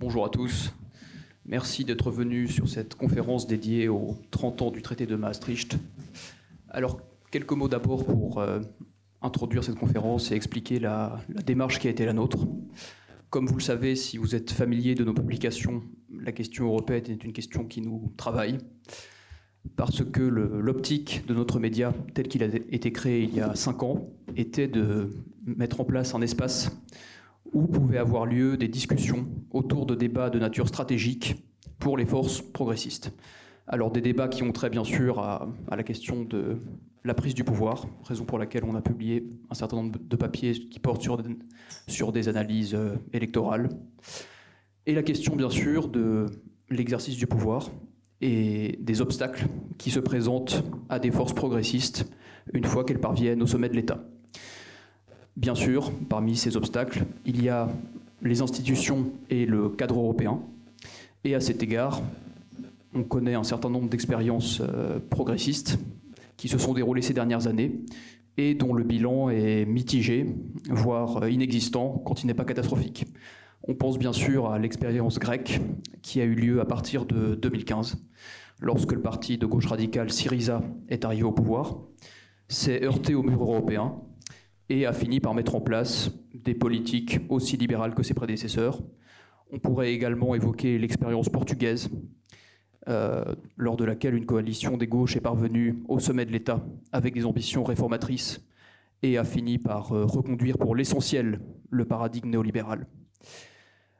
Bonjour à tous. Merci d'être venus sur cette conférence dédiée aux 30 ans du traité de Maastricht. Alors, quelques mots d'abord pour euh, introduire cette conférence et expliquer la, démarche qui a été la nôtre. Comme vous le savez, si vous êtes familier de nos publications, la question européenne est une question qui nous travaille, parce que l'optique de notre média, tel qu'il a été créé il y a cinq ans, était de mettre en place un espace où pouvaient avoir lieu des discussions autour de débats de nature stratégique pour les forces progressistes. Alors des débats qui ont trait bien sûr à, à, la question de la prise du pouvoir, raison pour laquelle on a publié un certain nombre de papiers qui portent sur, sur des analyses euh, électorales, et la question bien sûr de l'exercice du pouvoir et des obstacles qui se présentent à des forces progressistes une fois qu'elles parviennent au sommet de l'État. Bien sûr, parmi ces obstacles, il y a les institutions et le cadre européen. Et à cet égard, on connaît un certain nombre d'expériences euh, progressistes qui se sont déroulées ces dernières années et dont le bilan est mitigé, voire inexistant, quand il n'est pas catastrophique. On pense bien sûr à l'expérience grecque qui a eu lieu à partir de 2015, lorsque le parti de gauche radicale Syriza est arrivé au pouvoir, s'est heurté au mur européen et a fini par mettre en place des politiques aussi libérales que ses prédécesseurs. On pourrait également évoquer l'expérience portugaise, euh, lors de laquelle une coalition des gauches est parvenue au sommet de l'État avec des ambitions réformatrices et a fini par euh, reconduire pour l'essentiel le paradigme néolibéral.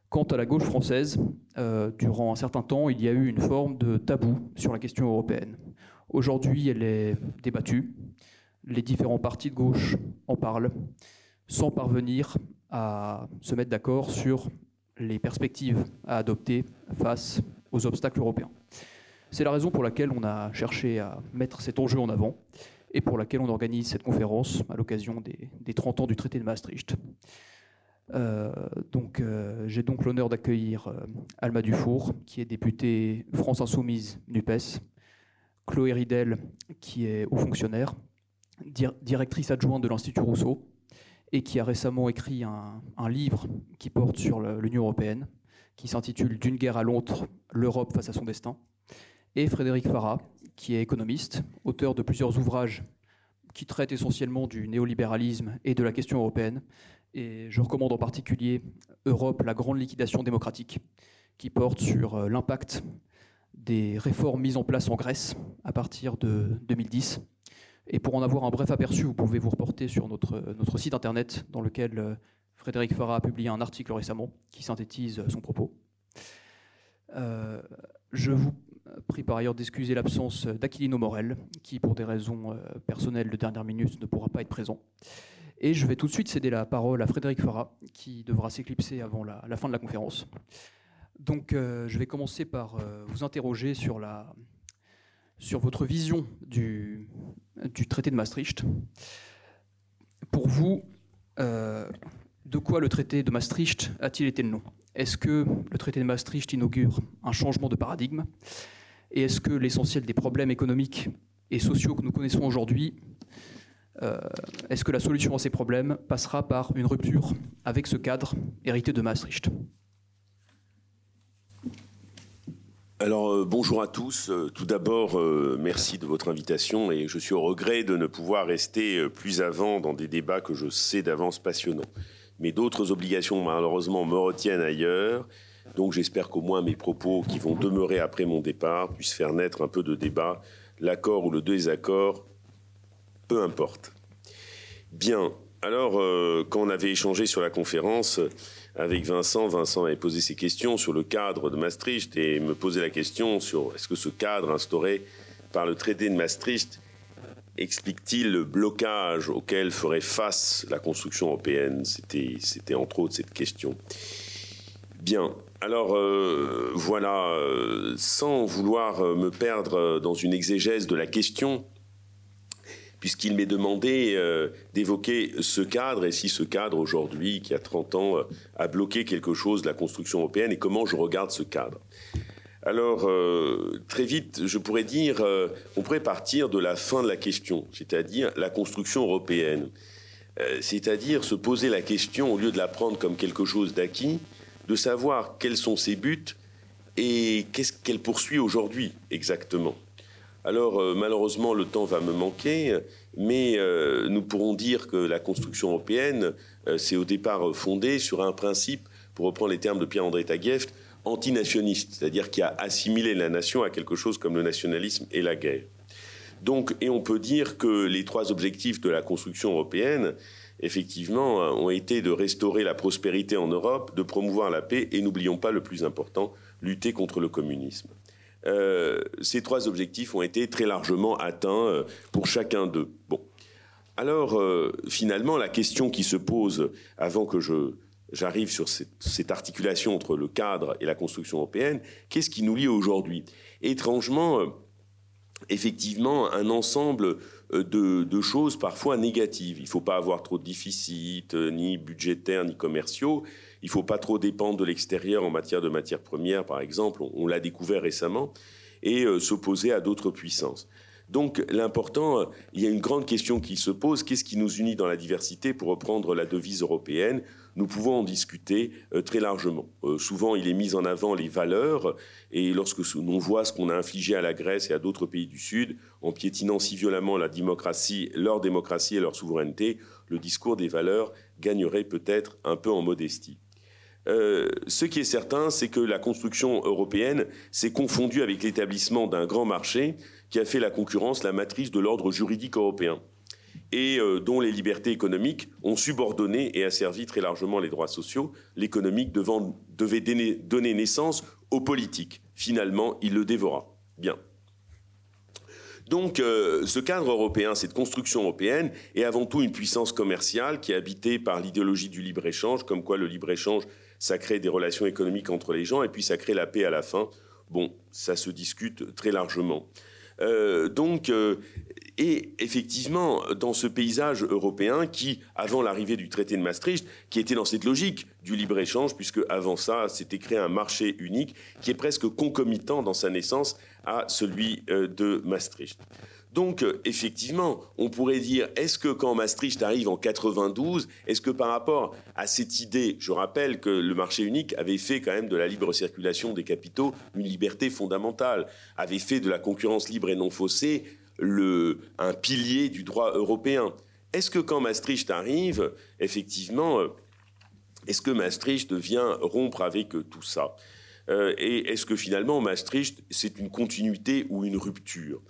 Quant à la gauche française, euh, durant un certain temps, il y a eu une forme de tabou sur la question européenne. Aujourd'hui, elle est débattue les différents partis de gauche en parlent, sans parvenir à se mettre d'accord sur les perspectives à adopter face aux obstacles européens. C'est la raison pour laquelle on a cherché à mettre cet enjeu en avant et pour laquelle on organise cette conférence à l'occasion des, des, 30 ans du traité de Maastricht. Euh, donc, euh, j'ai donc l'honneur d'accueillir euh, Alma Dufour, qui est députée France Insoumise NUPES, Chloé Ridel, qui est haut fonctionnaire, directrice adjointe de l'Institut Rousseau, et qui a récemment écrit un, un livre qui porte sur l'Union européenne, qui s'intitule D'une guerre à l'autre, l'Europe face à son destin, et Frédéric Farah, qui est économiste, auteur de plusieurs ouvrages qui traitent essentiellement du néolibéralisme et de la question européenne. Et je recommande en particulier Europe, la grande liquidation démocratique, qui porte sur euh, l'impact des réformes mises en place en Grèce à partir de 2010 et pour en avoir un bref aperçu, vous pouvez vous reporter sur notre, notre site internet dans lequel euh, Frédéric Farah a publié un article récemment qui synthétise son propos. Euh, je vous prie par ailleurs d'excuser l'absence d'Aquilino Morel, qui pour des raisons euh, personnelles de dernière minute ne pourra pas être présent. Et je vais tout de suite céder la parole à Frédéric Farah, qui devra s'éclipser avant la, fin de la conférence. Donc euh, je vais commencer par euh, vous interroger sur la, sur votre vision du, traité de Maastricht. Pour vous, euh, de quoi le traité de Maastricht a-t-il été le nom? Est-ce que le traité de Maastricht inaugure un changement de paradigme? Et est-ce que l'essentiel des problèmes économiques et sociaux que nous connaissons aujourd'hui, euh, est-ce que la solution à ces problèmes passera par une rupture avec ce cadre hérité de Maastricht? Alors euh, bonjour à tous. Euh, tout d'abord, euh, merci de votre invitation et je suis au regret de ne pouvoir rester plus avant dans des débats que je sais d'avance passionnants. Mais d'autres obligations malheureusement me retiennent ailleurs. Donc j'espère qu'au moins mes propos qui vont demeurer après mon départ puissent faire naître un peu de débat, l'accord ou le désaccord, peu importe. Bien, alors quand on avait échangé sur la conférence, avec Vincent. Vincent avait posé ses questions sur le cadre de Maastricht et me posait la question sur est-ce que ce cadre instauré par le traité de Maastricht explique-t-il le blocage auquel ferait face la construction européenne? C'était, entre autres cette question. Bien. Alors euh, voilà, euh, sans vouloir me perdre dans une exégèse de la question, puisqu'il m'est demandé euh, d'évoquer ce cadre et si ce cadre aujourd'hui, qui a 30 ans, euh, a bloqué quelque chose de la construction européenne et comment je regarde ce cadre. Alors, euh, très vite, je pourrais dire, on pourrait partir de la fin de la question, c'est-à-dire la construction européenne. C'est-à-dire se poser la question, au lieu de la prendre comme quelque chose d'acquis, de savoir quels sont ses buts et qu'est-ce qu'elle poursuit aujourd'hui exactement. Alors euh, malheureusement le temps va me manquer, mais euh, nous pourrons dire que la construction européenne euh, s'est au départ fondée sur un principe, pour reprendre les termes de Pierre-André Taguieff, antinationiste, c'est-à-dire qui a assimilé la nation à quelque chose comme le nationalisme et la guerre. Donc, et on peut dire que les trois objectifs de la construction européenne, effectivement, ont été de restaurer la prospérité en Europe, de promouvoir la paix et, n'oublions pas le plus important, lutter contre le communisme. Euh, ces trois objectifs ont été très largement atteints euh, pour chacun d'eux. Bon. Alors, euh, finalement, la question qui se pose avant que je, j'arrive sur cette, articulation entre le cadre et la construction européenne, qu'est-ce qui nous lie aujourd'hui? Étrangement, effectivement, un ensemble de, de, choses parfois négatives. Il ne faut pas avoir trop de déficits, ni budgétaires, ni commerciaux. Il ne faut pas trop dépendre de l'extérieur en matière de matières premières, par exemple, on, l'a découvert récemment, et euh, s'opposer à d'autres puissances. Donc l'important, euh, il y a une grande question qui se pose, qu'est-ce qui nous unit dans la diversité? Pour reprendre la devise européenne, nous pouvons en discuter euh, très largement. souvent, il est mis en avant les valeurs, et lorsque l'on voit ce qu'on a infligé à la Grèce et à d'autres pays du Sud, en piétinant si violemment la démocratie, leur démocratie et leur souveraineté, le discours des valeurs gagnerait peut-être un peu en modestie. Euh, ce qui est certain, c'est que la construction européenne s'est confondue avec l'établissement d'un grand marché qui a fait la concurrence la matrice de l'ordre juridique européen et euh, dont les libertés économiques ont subordonné et asservi très largement les droits sociaux, l'économique devait donner naissance aux politiques. Finalement, il le dévora. Bien. Donc, euh, ce cadre européen, cette construction européenne, est avant tout une puissance commerciale qui est habitée par l'idéologie du libre-échange, comme quoi le libre-échange ça crée des relations économiques entre les gens, et puis ça crée la paix à la fin. Bon, ça se discute très largement. Euh, donc, euh, et effectivement, dans ce paysage européen qui, avant l'arrivée du traité de Maastricht, qui était dans cette logique du libre-échange, puisque avant ça, s'était créé un marché unique qui est presque concomitant dans sa naissance à celui euh, de Maastricht. Donc, euh, effectivement, on pourrait dire, est-ce que quand Maastricht arrive en 92, est-ce que par rapport à cette idée, je rappelle que le marché unique avait fait quand même de la libre circulation des capitaux une liberté fondamentale, avait fait de la concurrence libre et non faussée un pilier du droit européen. Est-ce que quand Maastricht arrive, effectivement, euh, est-ce que Maastricht vient rompre avec tout ça? Euh, Et est-ce que finalement Maastricht, c'est une continuité ou une rupture?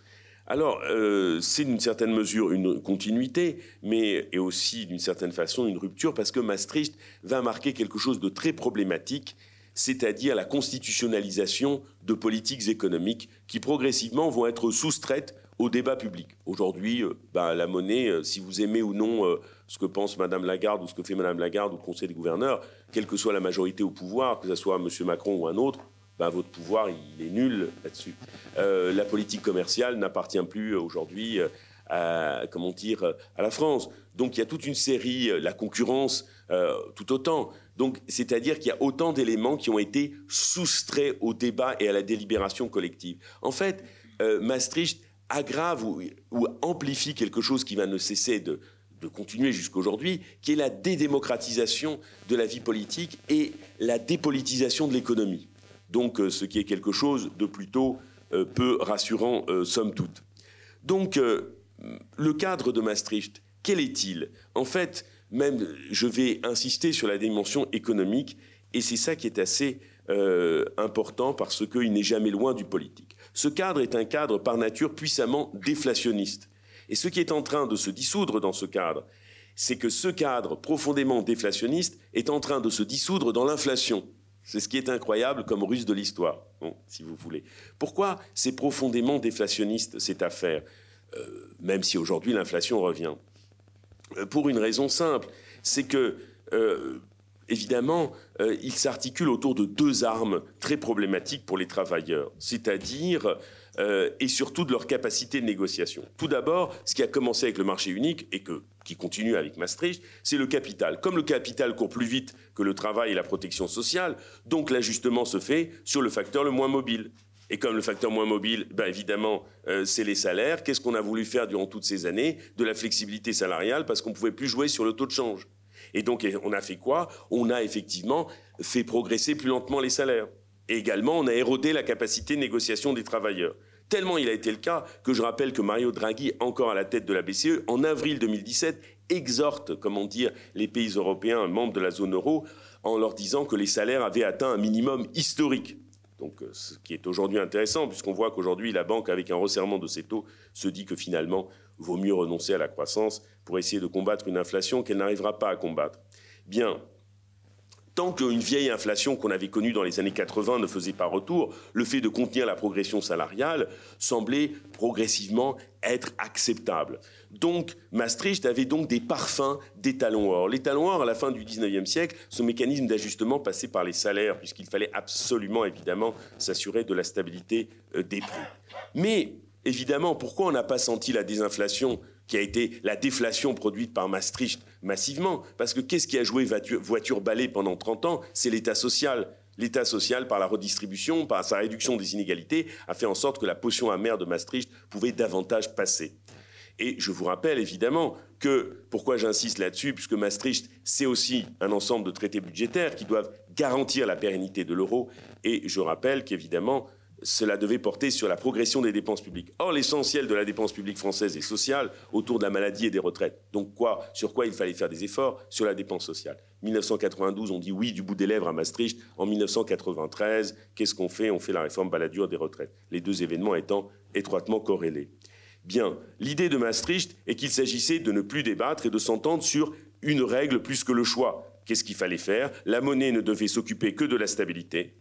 Alors, euh, c'est d'une certaine mesure une continuité, mais aussi d'une certaine façon une rupture, parce que Maastricht va marquer quelque chose de très problématique, c'est-à-dire la constitutionnalisation de politiques économiques qui progressivement vont être soustraites au débat public. Aujourd'hui, euh, bah, la monnaie, euh, si vous aimez ou non ce que pense Madame Lagarde ou ce que fait Madame Lagarde ou Conseil des gouverneurs, quelle que soit la majorité au pouvoir, que ce soit M. Macron ou un autre, bah, votre pouvoir, il est nul là-dessus. Euh, la politique commerciale n'appartient plus aujourd'hui euh, à, comment dire, à la France. Donc il y a toute une série, euh, la concurrence tout autant. Donc c'est-à-dire qu'il y a autant d'éléments qui ont été soustraits au débat et à la délibération collective. En fait, Maastricht aggrave ou, amplifie quelque chose qui va ne cesser de, de continuer jusqu'aujourd'hui, qui est la dédémocratisation de la vie politique et la dépolitisation de l'économie donc euh, ce qui est quelque chose de plutôt euh, peu rassurant, euh, somme toute. Donc, le cadre de Maastricht, quel est-il? En fait, même, je vais insister sur la dimension économique, et c'est ça qui est assez important parce qu'il n'est jamais loin du politique. Ce cadre est un cadre par nature puissamment déflationniste. Et ce qui est en train de se dissoudre dans ce cadre, c'est que ce cadre profondément déflationniste est en train de se dissoudre dans l'inflation. C'est ce qui est incroyable comme ruse de l'histoire, si vous voulez. Pourquoi c'est profondément déflationniste cette affaire, euh, même si aujourd'hui l'inflation revient? Euh, Pour une raison simple, c'est que, euh, évidemment, il s'articule autour de deux armes très problématiques pour les travailleurs, c'est-à-dire euh, et surtout de leur capacité de négociation. Tout d'abord, ce qui a commencé avec le marché unique et qui continue avec Maastricht, c'est le capital. Comme le capital court plus vite que le travail et la protection sociale, donc l'ajustement se fait sur le facteur le moins mobile. Et comme le facteur moins mobile, ben évidemment, euh, c'est les salaires. Qu'est-ce qu'on a voulu faire durant toutes ces années? De la flexibilité salariale parce qu'on ne pouvait plus jouer sur le taux de change. Et donc, on a fait quoi? On a effectivement fait progresser plus lentement les salaires. Et également, on a érodé la capacité de négociation des travailleurs. Tellement il a été le cas que je rappelle que Mario Draghi, encore à la tête de la BCE, en avril 2017, exhorte, comment dire, les pays européens membres de la zone euro en leur disant que les salaires avaient atteint un minimum historique. Donc, euh, ce qui est aujourd'hui intéressant, puisqu'on voit qu'aujourd'hui, la banque, avec un resserrement de ses taux, se dit que finalement, vaut mieux renoncer à la croissance pour essayer de combattre une inflation qu'elle n'arrivera pas à combattre. Bien, Tant qu'une vieille inflation qu'on avait connue dans les années 80 ne faisait pas retour, le fait de contenir la progression salariale semblait progressivement être acceptable. Donc Maastricht avait donc des parfums des talons or. Les talons or, à la fin du 19e siècle, ce mécanisme d'ajustement passait par les salaires, puisqu'il fallait absolument, évidemment, s'assurer de la stabilité euh, des prix. Mais, évidemment, pourquoi on n'a pas senti la désinflation qui a été la déflation produite par Maastricht massivement. Parce que qu'est-ce qui a joué voiture-balai pendant 30 ans? C'est l'État social. L'État social, par la redistribution, par sa réduction des inégalités, a fait en sorte que la potion amère de Maastricht pouvait davantage passer. Et je vous rappelle évidemment que, pourquoi j'insiste là-dessus, puisque Maastricht, c'est aussi un ensemble de traités budgétaires qui doivent garantir la pérennité de l'euro. Et je rappelle qu'évidemment, cela devait porter sur la progression des dépenses publiques. Or, l'essentiel de la dépense publique française est sociale, autour de la maladie et des retraites. Donc, quoi, sur quoi il fallait faire des efforts? Sur la dépense sociale. 1992, on dit oui du bout des lèvres à Maastricht. En 1993, qu'est-ce qu'on fait? On fait la réforme baladure des retraites. Les deux événements étant étroitement corrélés. Bien, l'idée de Maastricht est qu'il s'agissait de ne plus débattre et de s'entendre sur une règle plus que le choix. Qu'est-ce qu'il fallait faire? La monnaie ne devait s'occuper que de la stabilité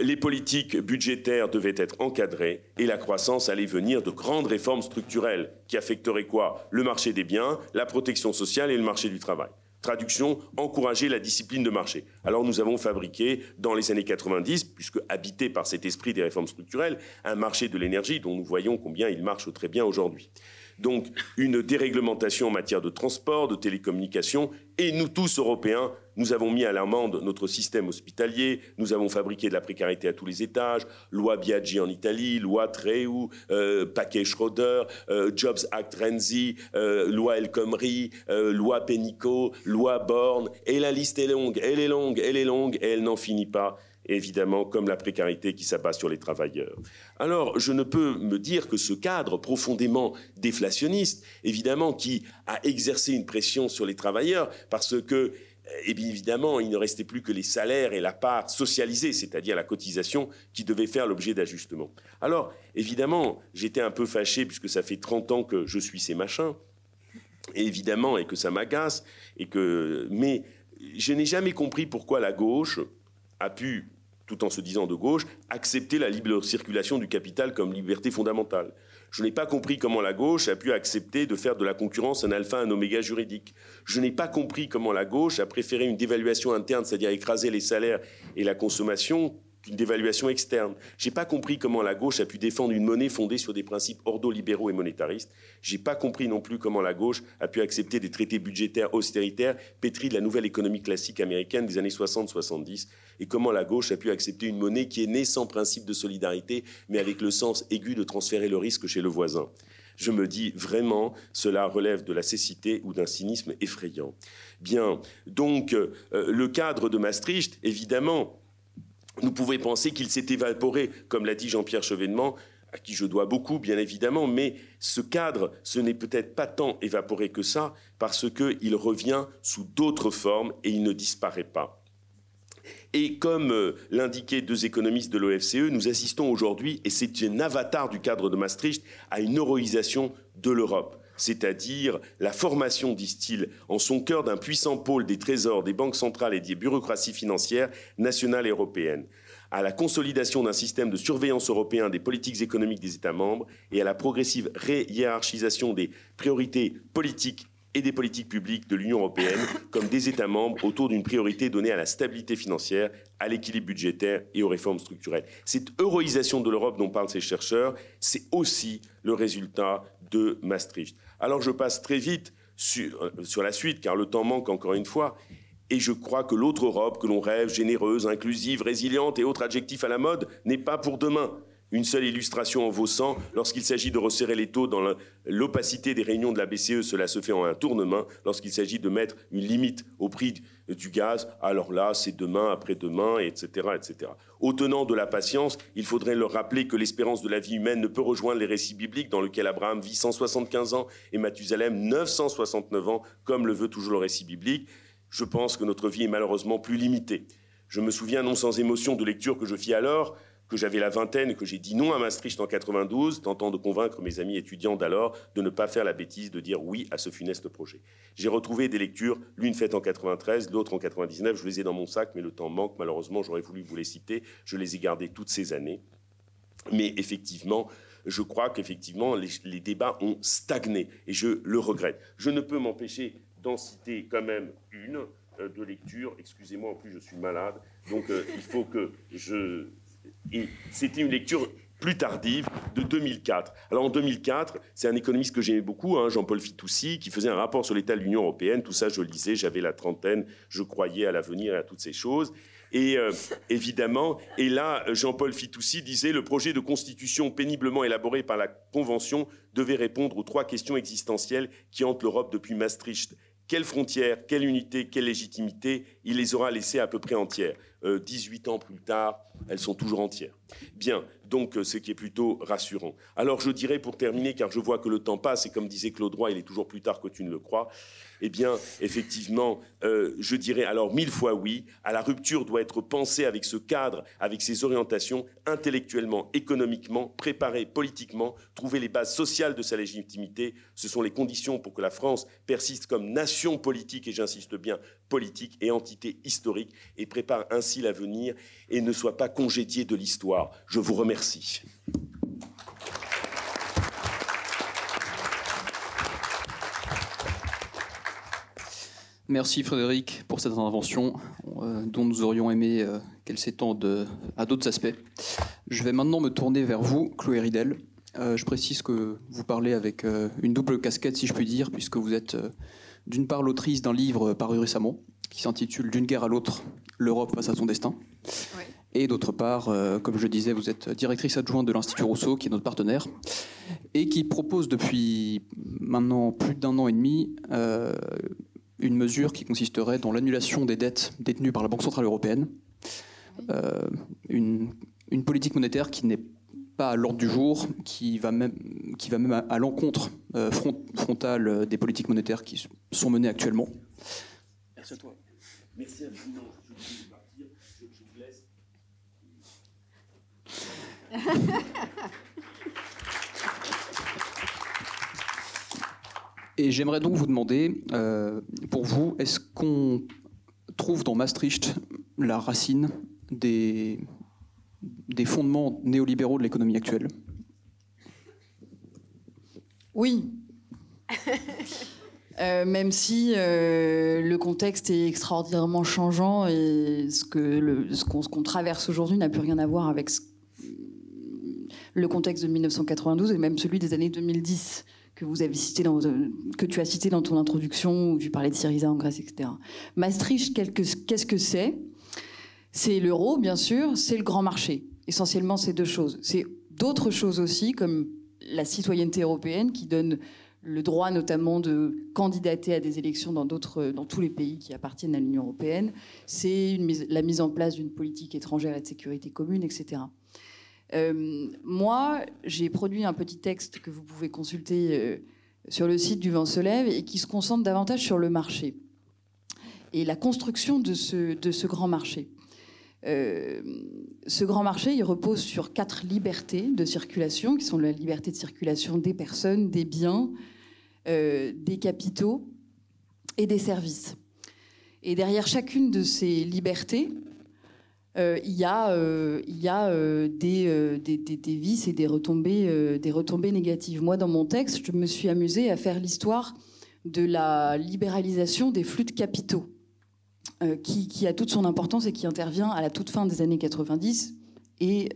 les politiques budgétaires devaient être encadrées et la croissance allait venir de grandes réformes structurelles qui affecteraient quoi? Le marché des biens, la protection sociale et le marché du travail. Traduction, encourager la discipline de marché. Alors nous avons fabriqué dans les années 90, puisque habité par cet esprit des réformes structurelles, un marché de l'énergie dont nous voyons combien il marche très bien aujourd'hui. Donc une déréglementation en matière de transport, de télécommunications, et nous tous, Européens, nous avons mis à l'amende notre système hospitalier, nous avons fabriqué de la précarité à tous les étages, loi Biaggi en Italie, loi Treu, euh, paquet Schroeder, euh, Jobs Act Renzi, euh, loi El Khomri, loi Pénicaud, loi Borne, et la liste est longue, elle est longue, elle est longue, et elle n'en finit pas évidemment, comme la précarité qui s'abat sur les travailleurs. Alors, je ne peux me dire que ce cadre profondément déflationniste, évidemment, qui a exercé une pression sur les travailleurs, parce que, eh bien évidemment, il ne restait plus que les salaires et la part socialisée, c'est-à-dire la cotisation, qui devaient faire l'objet d'ajustements. Alors, évidemment, j'étais un peu fâché, puisque ça fait 30 ans que je suis ces machins, évidemment, et que ça m'agace, et que... Mais je n'ai jamais compris pourquoi la gauche a pu tout en se disant de gauche, accepter la libre circulation du capital comme liberté fondamentale. Je n'ai pas compris comment la gauche a pu accepter de faire de la concurrence un alpha, un oméga juridique. Je n'ai pas compris comment la gauche a préféré une dévaluation interne, c'est-à-dire écraser les salaires et la consommation, une dévaluation externe. J'ai pas compris comment la gauche a pu défendre une monnaie fondée sur des principes ordolibéraux et monétaristes. J'ai pas compris non plus comment la gauche a pu accepter des traités budgétaires austéritaires pétris de la nouvelle économie classique américaine des années 60-70 et comment la gauche a pu accepter une monnaie qui est née sans principe de solidarité mais avec le sens aigu de transférer le risque chez le voisin. Je me dis vraiment, cela relève de la cécité ou d'un cynisme effrayant. Bien, donc euh, le cadre de Maastricht, évidemment, nous pouvons penser qu'il s'est évaporé, comme l'a dit Jean-Pierre Chevènement, à qui je dois beaucoup, bien évidemment, mais ce cadre, ce n'est peut-être pas tant évaporé que ça, parce qu'il revient sous d'autres formes et il ne disparaît pas. Et comme euh, l'indiquaient deux économistes de l'OFCE, nous assistons aujourd'hui, et c'est un avatar du cadre de Maastricht, à une euroisation de l'Europe c'est-à-dire la formation, disent-ils, en son cœur d'un puissant pôle des trésors, des banques centrales et des bureaucraties financières nationales et européennes, à la consolidation d'un système de surveillance européen des politiques économiques des États membres et à la progressive réhiérarchisation des priorités politiques et des politiques publiques de l'Union européenne comme des États membres autour d'une priorité donnée à la stabilité financière, à l'équilibre budgétaire et aux réformes structurelles. Cette euroisation de l'Europe dont parlent ces chercheurs, c'est aussi le résultat de Maastricht. Alors je passe très vite sur, sur, la suite, car le temps manque encore une fois, et je crois que l'autre Europe que l'on rêve, généreuse, inclusive, résiliente et autres adjectifs à la mode, n'est pas pour demain. Une seule illustration en vos sangs, lorsqu'il s'agit de resserrer les taux dans l'opacité des réunions de la BCE, cela se fait en un tournement. Lorsqu'il s'agit de mettre une limite au prix du gaz, alors là, c'est demain, après-demain, etc., etc. Aux tenants de la patience, il faudrait leur rappeler que l'espérance de la vie humaine ne peut rejoindre les récits bibliques dans lesquels Abraham vit 175 ans et Mathusalem 969 ans, comme le veut toujours le récit biblique. Je pense que notre vie est malheureusement plus limitée. Je me souviens non sans émotion de lecture que je fis alors que j'avais la vingtaine, que j'ai dit non à Maastricht en 92, tentant de convaincre mes amis étudiants d'alors de ne pas faire la bêtise de dire oui à ce funeste projet. J'ai retrouvé des lectures, l'une faite en 93, l'autre en 99. Je les ai dans mon sac, mais le temps manque. Malheureusement, j'aurais voulu vous les citer. Je les ai gardées toutes ces années. Mais effectivement, je crois qu'effectivement, les, débats ont stagné et je le regrette. Je ne peux m'empêcher d'en citer quand même une euh, de lecture. Excusez-moi, en plus, je suis malade. Donc, euh, il faut que je c'était une lecture plus tardive de 2004. Alors en 2004, c'est un économiste que j'aimais beaucoup, hein, Jean-Paul Fitoussi, qui faisait un rapport sur l'état de l'Union européenne. Tout ça, je le lisais, j'avais la trentaine, je croyais à l'avenir et à toutes ces choses. Et euh, évidemment, et là, Jean-Paul Fitoussi disait le projet de constitution péniblement élaboré par la Convention devait répondre aux trois questions existentielles qui hantent l'Europe depuis Maastricht. Quelle frontière, quelle unité, quelle légitimité Il les aura laissées à peu près entières. 18 euh, ans plus tard, elles sont toujours entières. Bien, donc euh, ce qui est plutôt rassurant. Alors je dirais pour terminer, car je vois que le temps passe, et comme disait Claude Roy, il est toujours plus tard que tu ne le crois, eh bien, effectivement, euh, je dirais alors mille fois oui, à la rupture doit être pensée avec ce cadre, avec ses orientations, intellectuellement, économiquement, préparée politiquement, trouver les bases sociales de sa légitimité. Ce sont les conditions pour que la France persiste comme nation politique, et j'insiste bien, politique et entité historique, et prépare ainsi l'avenir et ne soit pas congédié de l'histoire. Je vous remercie. Merci Frédéric pour cette intervention euh, dont nous aurions aimé euh, qu'elle s'étende à d'autres aspects. Je vais maintenant me tourner vers vous, Chloé Ridel. Euh, je précise que vous parlez avec une double casquette, si je puis dire, puisque vous êtes d'une part l'autrice d'un livre paru récemment qui s'intitule D'une guerre à l'autre, l'Europe face à son destin. Et d'autre part, comme je disais, vous êtes directrice adjointe de l'Institut Rousseau, qui est notre partenaire, et qui propose depuis maintenant plus d'un an et demi une mesure qui consisterait dans l'annulation des dettes détenues par la Banque Centrale Européenne, euh, une, politique monétaire qui n'est pas à l'ordre du jour, qui va même, qui va même à, l'encontre euh, frontale des politiques monétaires qui sont menées actuellement. Merci à toi. Merci à vous. je partir. Je, vous laisse. Et j'aimerais donc vous demander, euh, pour vous, est-ce qu'on trouve dans Maastricht la racine des, des fondements néolibéraux de l'économie actuelle Oui. Euh, même si euh, le contexte est extraordinairement changeant et ce qu'on ce qu'on traverse aujourd'hui n'a plus rien à voir avec le contexte de 1992 et même celui des années 2010 que vous avez cité dans, que tu as cité dans ton introduction où tu parlais de Syriza en Grèce, etc. Maastricht, qu'est-ce que c'est? C'est l'euro, bien sûr, c'est le grand marché. Essentiellement, c'est deux choses. C'est d'autres choses aussi, comme la citoyenneté européenne qui donne le droit notamment de candidater à des élections dans, tous les pays qui appartiennent à l'Union européenne. C'est la mise en place d'une politique étrangère et de sécurité commune, etc. Euh, moi, j'ai produit un petit texte que vous pouvez consulter euh, sur le site du Vent se lève et qui se concentre davantage sur le marché et la construction de ce grand marché. Euh, ce grand marché, repose sur quatre libertés de circulation, qui sont la liberté de circulation des personnes, des biens, des capitaux et des services. Et derrière chacune de ces libertés, euh, il y a, euh, euh, des, vices et des retombées, des retombées négatives. Moi, dans mon texte, je me suis amusée à faire l'histoire de la libéralisation des flux de capitaux, qui, qui, a toute son importance et qui intervient à la toute fin des années 90 et,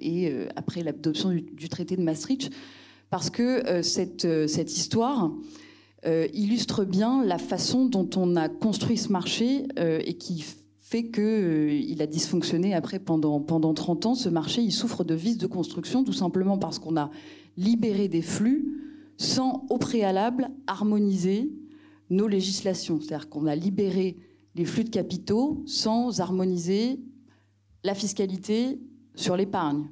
et après l'adoption du, traité de Maastricht, parce que cette, cette histoire illustre bien la façon dont on a construit ce marché et qui fait qu'il a dysfonctionné après pendant, pendant 30 ans. Ce marché, il souffre de vices de construction, tout simplement parce qu'on a libéré des flux sans au préalable harmoniser nos législations. C'est-à-dire qu'on a libéré les flux de capitaux sans harmoniser la fiscalité sur l'épargne.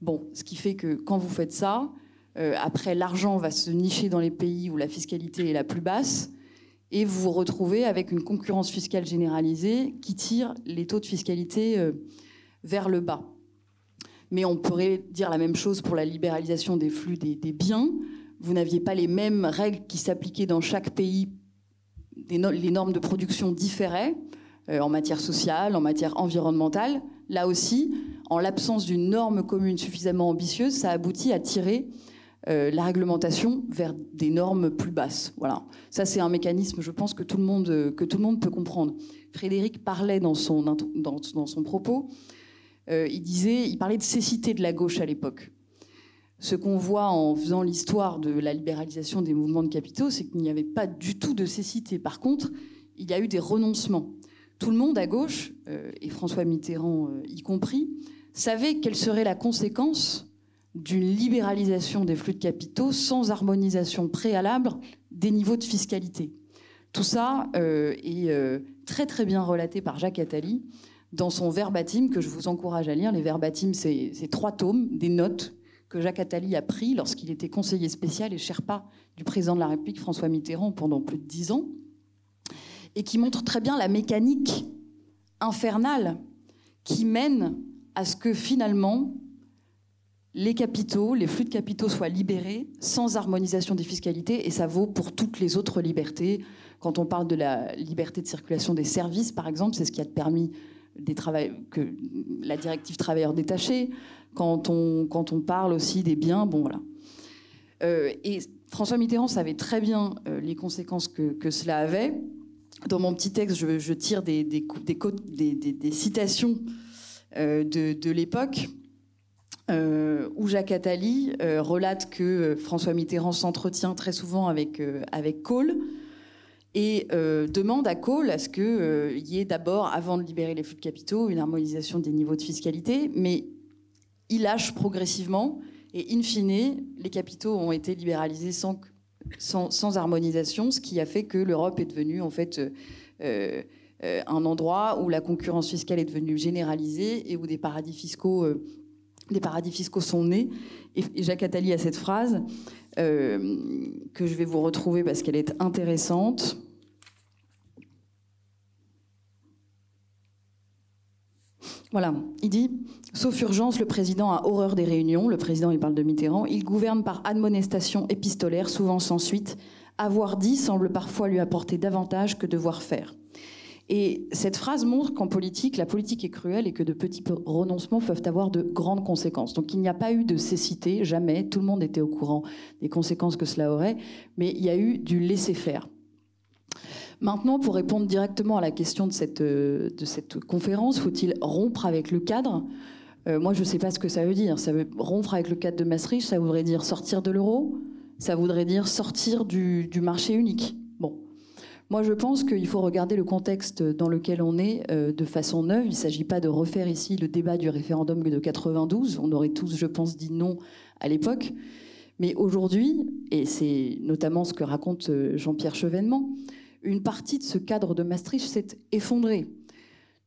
Bon, ce qui fait que quand vous faites ça, euh, après l'argent va se nicher dans les pays où la fiscalité est la plus basse et vous vous retrouvez avec une concurrence fiscale généralisée qui tire les taux de fiscalité euh, vers le bas. Mais on pourrait dire la même chose pour la libéralisation des flux des, biens. Vous n'aviez pas les mêmes règles qui s'appliquaient dans chaque pays. Les normes de production différaient euh, en matière sociale, en matière environnementale. Là aussi, en l'absence d'une norme commune suffisamment ambitieuse, ça aboutit à tirer euh, la réglementation vers des normes plus basses. Voilà. Ça, c'est un mécanisme, je pense, que tout le monde, que tout le monde peut comprendre. Frédéric parlait dans son, dans, son propos euh, il disait, il parlait de cécité de la gauche à l'époque. Ce qu'on voit en faisant l'histoire de la libéralisation des mouvements de capitaux, c'est qu'il n'y avait pas du tout de cécité. Par contre, il y a eu des renoncements. Tout le monde à gauche, euh, et François Mitterrand euh, y compris, savait quelle serait la conséquence d'une libéralisation des flux de capitaux sans harmonisation préalable des niveaux de fiscalité. Tout ça est très très bien relaté par Jacques Attali dans son verbatim, que je vous encourage à lire. Les verbatim, c'est trois tomes, des notes que Jacques Attali a pris lorsqu'il était conseiller spécial et Sherpa du président de la République François Mitterrand pendant plus de dix ans, et qui montrent très bien la mécanique infernale qui mène à ce que finalement les capitaux, les flux de capitaux soient libérés sans harmonisation des fiscalités, et ça vaut pour toutes les autres libertés. Quand on parle de la liberté de circulation des services, par exemple, c'est ce qui a permis que la directive travailleurs détachés, quand on, quand on parle aussi des biens, bon voilà. Euh, et François Mitterrand savait très bien euh, les conséquences que, que, cela avait. Dans mon petit texte, je, tire des, des, des, citations euh, de, de l'époque. où Jacques Attali relate que François Mitterrand s'entretient très souvent avec, avec Kohl, et demande à Kohl à ce qu'il y ait d'abord, avant de libérer les flux de capitaux, une harmonisation des niveaux de fiscalité, mais il lâche progressivement, et in fine, les capitaux ont été libéralisés sans, harmonisation, ce qui a fait que l'Europe est devenue en fait euh, un endroit où la concurrence fiscale est devenue généralisée et où des paradis fiscaux, fiscaux sont nés. Et, et Jacques Attali a cette phrase. que je vais vous retrouver parce qu'elle est intéressante. Voilà, il dit, sauf urgence, le président a horreur des réunions, le président il parle de Mitterrand, il gouverne par admonestation épistolaire, souvent sans suite. Avoir dit semble parfois lui apporter davantage que devoir faire. Et cette phrase montre qu'en politique, la politique est cruelle et que de petits renoncements peuvent avoir de grandes conséquences. Donc il n'y a pas eu de cécité, jamais, tout le monde était au courant des conséquences que cela aurait, mais il y a eu du laisser-faire. Maintenant, pour répondre directement à la question de cette, euh, de cette conférence, faut-il rompre avec le cadre? Euh, Moi, je ne sais pas ce que ça veut dire. Ça veut rompre avec le cadre de Maastricht, ça voudrait dire sortir de l'euro, ça voudrait dire sortir du, marché unique. Bon, moi, je pense qu'il faut regarder le contexte dans lequel on est euh, de façon neuve. Il ne s'agit pas de refaire ici le débat du référendum de 92. On aurait tous, je pense, dit non à l'époque. Mais aujourd'hui, et c'est notamment ce que raconte Jean-Pierre Chevènement, une partie de ce cadre de Maastricht s'est effondrée.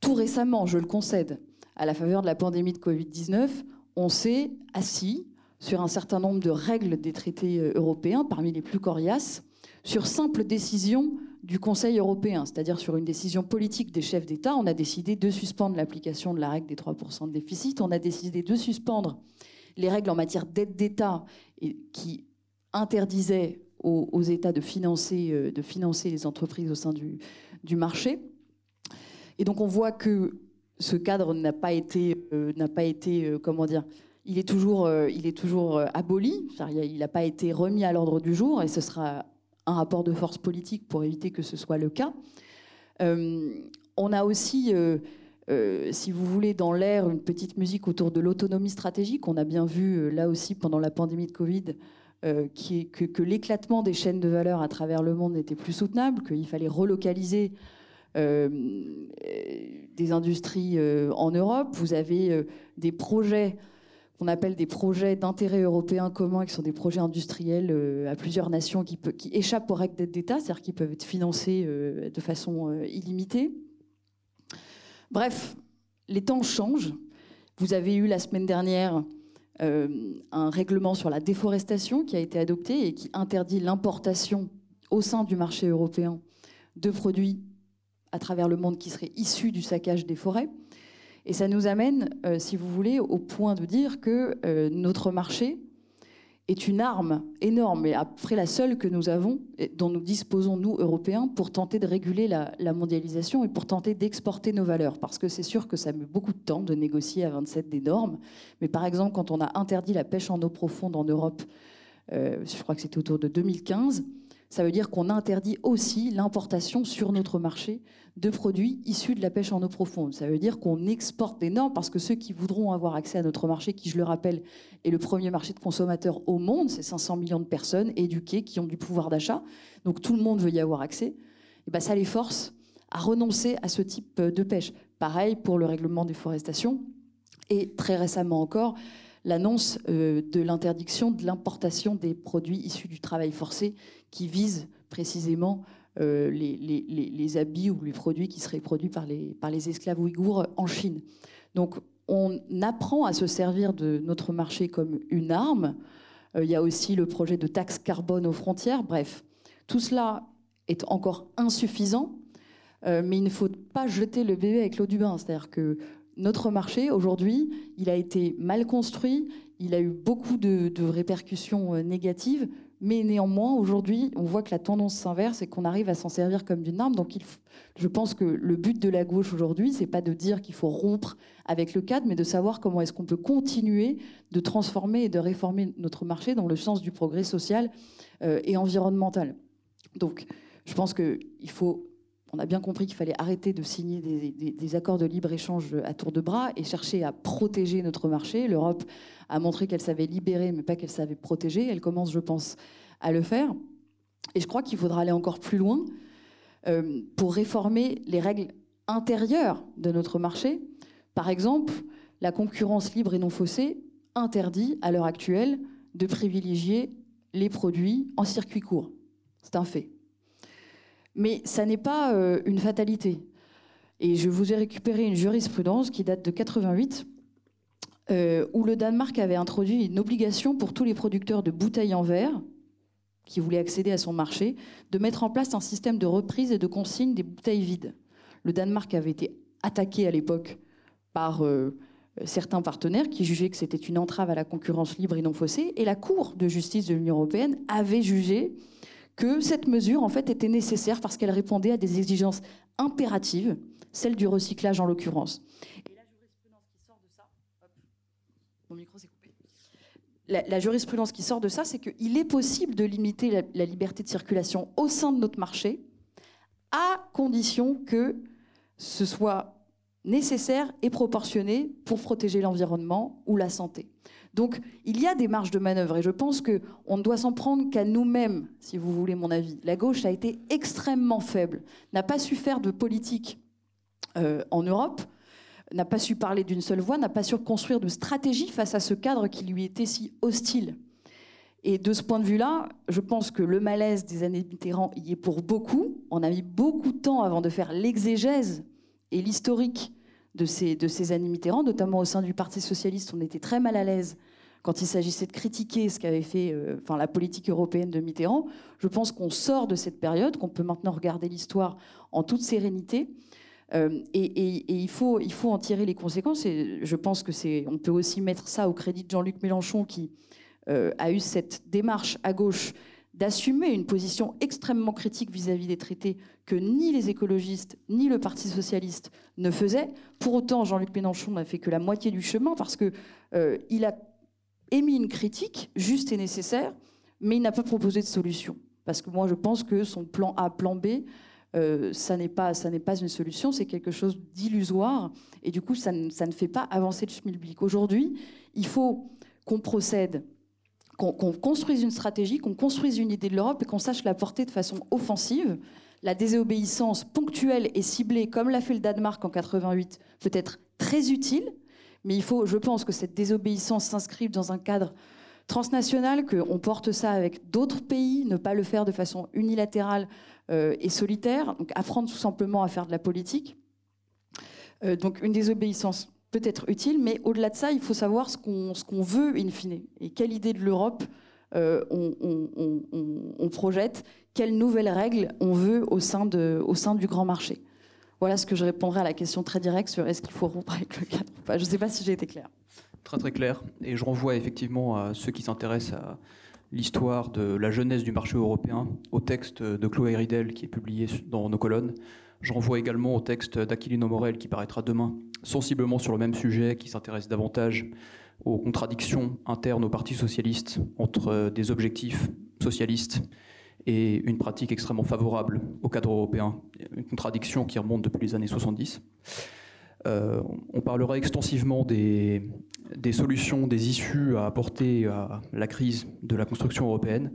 Tout récemment, je le concède, à la faveur de la pandémie de Covid-19, on s'est assis sur un certain nombre de règles des traités euh, européens, parmi les plus coriaces, sur simple décision du Conseil européen, c'est-à-dire sur une décision politique des chefs d'État. On a décidé de suspendre l'application de la règle des 3% de déficit, on a décidé de suspendre les règles en matière d'aide d'État qui interdisaient aux, États de financer, euh, de financer les entreprises au sein du, du marché. Et donc on voit que ce cadre n'a pas été, euh, n'a pas été euh, comment dire, il est toujours, il est toujours aboli, il n'a pas été remis à l'ordre du jour, et ce sera un rapport de force politique pour éviter que ce soit le cas. on a aussi, si vous voulez, dans l'air, une petite musique autour de l'autonomie stratégique. On a bien vu, là aussi, pendant la pandémie de Covid, euh, que, l'éclatement des chaînes de valeur à travers le monde n'était plus soutenable, qu'il fallait relocaliser des industries en Europe. Vous avez des projets qu'on appelle des projets d'intérêt européen commun, qui sont des projets industriels à plusieurs nations qui, échappent aux règles d'aide d'État, c'est-à-dire qui peuvent être financés de façon illimitée. Bref, les temps changent. Vous avez eu la semaine dernière euh, un règlement sur la déforestation qui a été adopté et qui interdit l'importation au sein du marché européen de produits à travers le monde qui seraient issus du saccage des forêts. Et ça nous amène, euh, si vous voulez, au point de dire que euh, notre marché est une arme énorme, et après la seule que nous avons, dont nous disposons, nous, Européens, pour tenter de réguler la, mondialisation et pour tenter d'exporter nos valeurs. Parce que c'est sûr que ça met beaucoup de temps de négocier à 27 des normes. Mais par exemple, quand on a interdit la pêche en eau profonde en Europe, euh, je crois que c'était autour de 2015, ça veut dire qu'on interdit aussi l'importation sur notre marché de produits issus de la pêche en eau profonde. Ça veut dire qu'on exporte des normes parce que ceux qui voudront avoir accès à notre marché, qui je le rappelle est le premier marché de consommateurs au monde, c'est 500 millions de personnes éduquées qui ont du pouvoir d'achat, donc tout le monde veut y avoir accès, et ben ça les force à renoncer à ce type de pêche. Pareil pour le règlement des forestations et très récemment encore l'annonce euh, de l'interdiction de l'importation des produits issus du travail forcé qui visent précisément euh, les, habits ou les produits qui seraient produits par les, esclaves ouïghours en Chine. Donc on apprend à se servir de notre marché comme une arme. Euh, il y a aussi le projet de taxe carbone aux frontières. Bref, tout cela est encore insuffisant, mais il ne faut pas jeter le bébé avec l'eau du bain. C'est-à-dire que notre marché, aujourd'hui, il a été mal construit, il a eu beaucoup de, répercussions euh, négatives, mais néanmoins, aujourd'hui, on voit que la tendance s'inverse et qu'on arrive à s'en servir comme d'une arme. Donc, je pense que le but de la gauche aujourd'hui, c'est pas de dire qu'il faut rompre avec le cadre, mais de savoir comment est-ce qu'on peut continuer de transformer et de réformer notre marché dans le sens du progrès social euh, et environnemental. Donc, je pense qu'il faut on a bien compris qu'il fallait arrêter de signer des, accords de libre-échange à tour de bras et chercher à protéger notre marché. L'Europe a montré qu'elle savait libérer, mais pas qu'elle savait protéger. Elle commence, je pense, à le faire. Et je crois qu'il faudra aller encore plus loin euh, pour réformer les règles intérieures de notre marché. Par exemple, la concurrence libre et non faussée interdit à l'heure actuelle de privilégier les produits en circuit court. C'est un fait. Mais ça n'est pas euh, une fatalité. Et je vous ai récupéré une jurisprudence qui date de 88, euh, où le Danemark avait introduit une obligation pour tous les producteurs de bouteilles en verre qui voulaient accéder à son marché, de mettre en place un système de reprise et de consigne des bouteilles vides. Le Danemark avait été attaqué à l'époque par euh, certains partenaires qui jugeaient que c'était une entrave à la concurrence libre et non faussée, et la Cour de justice de l'Union européenne avait jugé que cette mesure en fait était nécessaire parce qu'elle répondait à des exigences impératives, celles du recyclage en l'occurrence. La. La, jurisprudence qui sort de ça, c'est qu'il est possible de limiter la liberté de circulation au sein de notre marché, à condition que ce soit nécessaire et proportionné pour protéger l'environnement ou la santé. Donc il y a des marges de manœuvre et je pense qu'on ne doit s'en prendre qu'à nous-mêmes, si vous voulez mon avis. La gauche a été extrêmement faible, n'a pas su faire de politique euh, en Europe, n'a pas su parler d'une seule voix, n'a pas su construire de stratégie face à ce cadre qui lui était si hostile. Et de ce point de vue-là, je pense que le malaise des années Mitterrand y est pour beaucoup. On a mis beaucoup de temps avant de faire l'exégèse et l'historique de ces, de ces années Mitterrand, notamment au sein du Parti socialiste, on était très mal à l'aise quand il s'agissait de critiquer ce qu'avait fait euh, enfin, la politique européenne de Mitterrand. Je pense qu'on sort de cette période, qu'on peut maintenant regarder l'histoire en toute sérénité. Euh, et, il, faut, il faut en tirer les conséquences. Et je pense que c'est, on peut aussi mettre ça au crédit de Jean-Luc Mélenchon qui euh, a eu cette démarche à gauche d'assumer une position extrêmement critique vis-à-vis des traités que ni les écologistes ni le Parti socialiste ne faisaient. Pour autant, Jean-Luc Mélenchon n'a fait que la moitié du chemin parce qu'il euh, a émis une critique juste et nécessaire, mais il n'a pas proposé de solution. Parce que moi, je pense que son plan A, plan B, euh, ça n'est pas, une solution, c'est quelque chose d'illusoire, et du coup, ça ne, ça ne fait pas avancer le schmilblick. Aujourd'hui, il faut qu'on procède qu'on construise une stratégie, qu'on construise une idée de l'Europe et qu'on sache la porter de façon offensive. la désobéissance ponctuelle et ciblée, comme l'a fait le Danemark en 88, peut être très utile, mais il faut, je pense, que cette désobéissance s'inscrive dans un cadre transnational, qu'on porte ça avec d'autres pays, ne pas le faire de façon unilatérale euh, et solitaire, donc apprendre tout simplement à faire de la politique. Euh, donc une désobéissance être utile, mais au-delà de ça, il faut savoir ce qu'on veut in fine et quelle idée de l'Europe euh, on, projette, quelles nouvelles règles on veut au sein, de, au sein du grand marché. Voilà ce que je répondrai à la question très directe sur est-ce qu'il faut rompre avec le cadre Je ne sais pas si j'ai été clair. Très très clair. Et je renvoie effectivement à ceux qui s'intéressent à l'histoire de la jeunesse du marché européen au texte de Chloé Ridel qui est publié dans nos colonnes. Je renvoie également au texte d'Aquilino Morel qui paraîtra demain, sensiblement sur le même sujet, qui s'intéresse davantage aux contradictions internes au Parti socialiste entre des objectifs socialistes et une pratique extrêmement favorable au cadre européen, une contradiction qui remonte depuis les années 70. Euh, on parlera extensivement des, solutions, des issues à apporter à la crise de la construction européenne.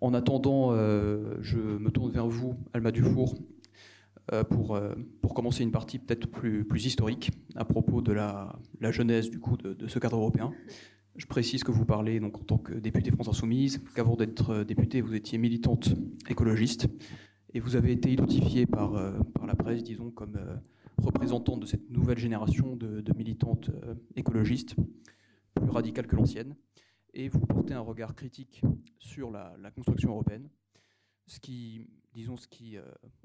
En attendant, euh, je me tourne vers vous, Alma Dufour, euh, pour, pour commencer une partie peut-être plus, historique à propos de la, la genèse du coup de, ce cadre européen. Je précise que vous parlez donc en tant que députée France Insoumise, qu'avant d'être députée, vous étiez militante écologiste et vous avez été identifiée par, la presse, disons, comme représentante de cette nouvelle génération de, militantes euh, écologistes, plus radicales que l'ancienne, et vous portez un regard critique sur la, construction européenne, ce qui, disons, ce qui, euh,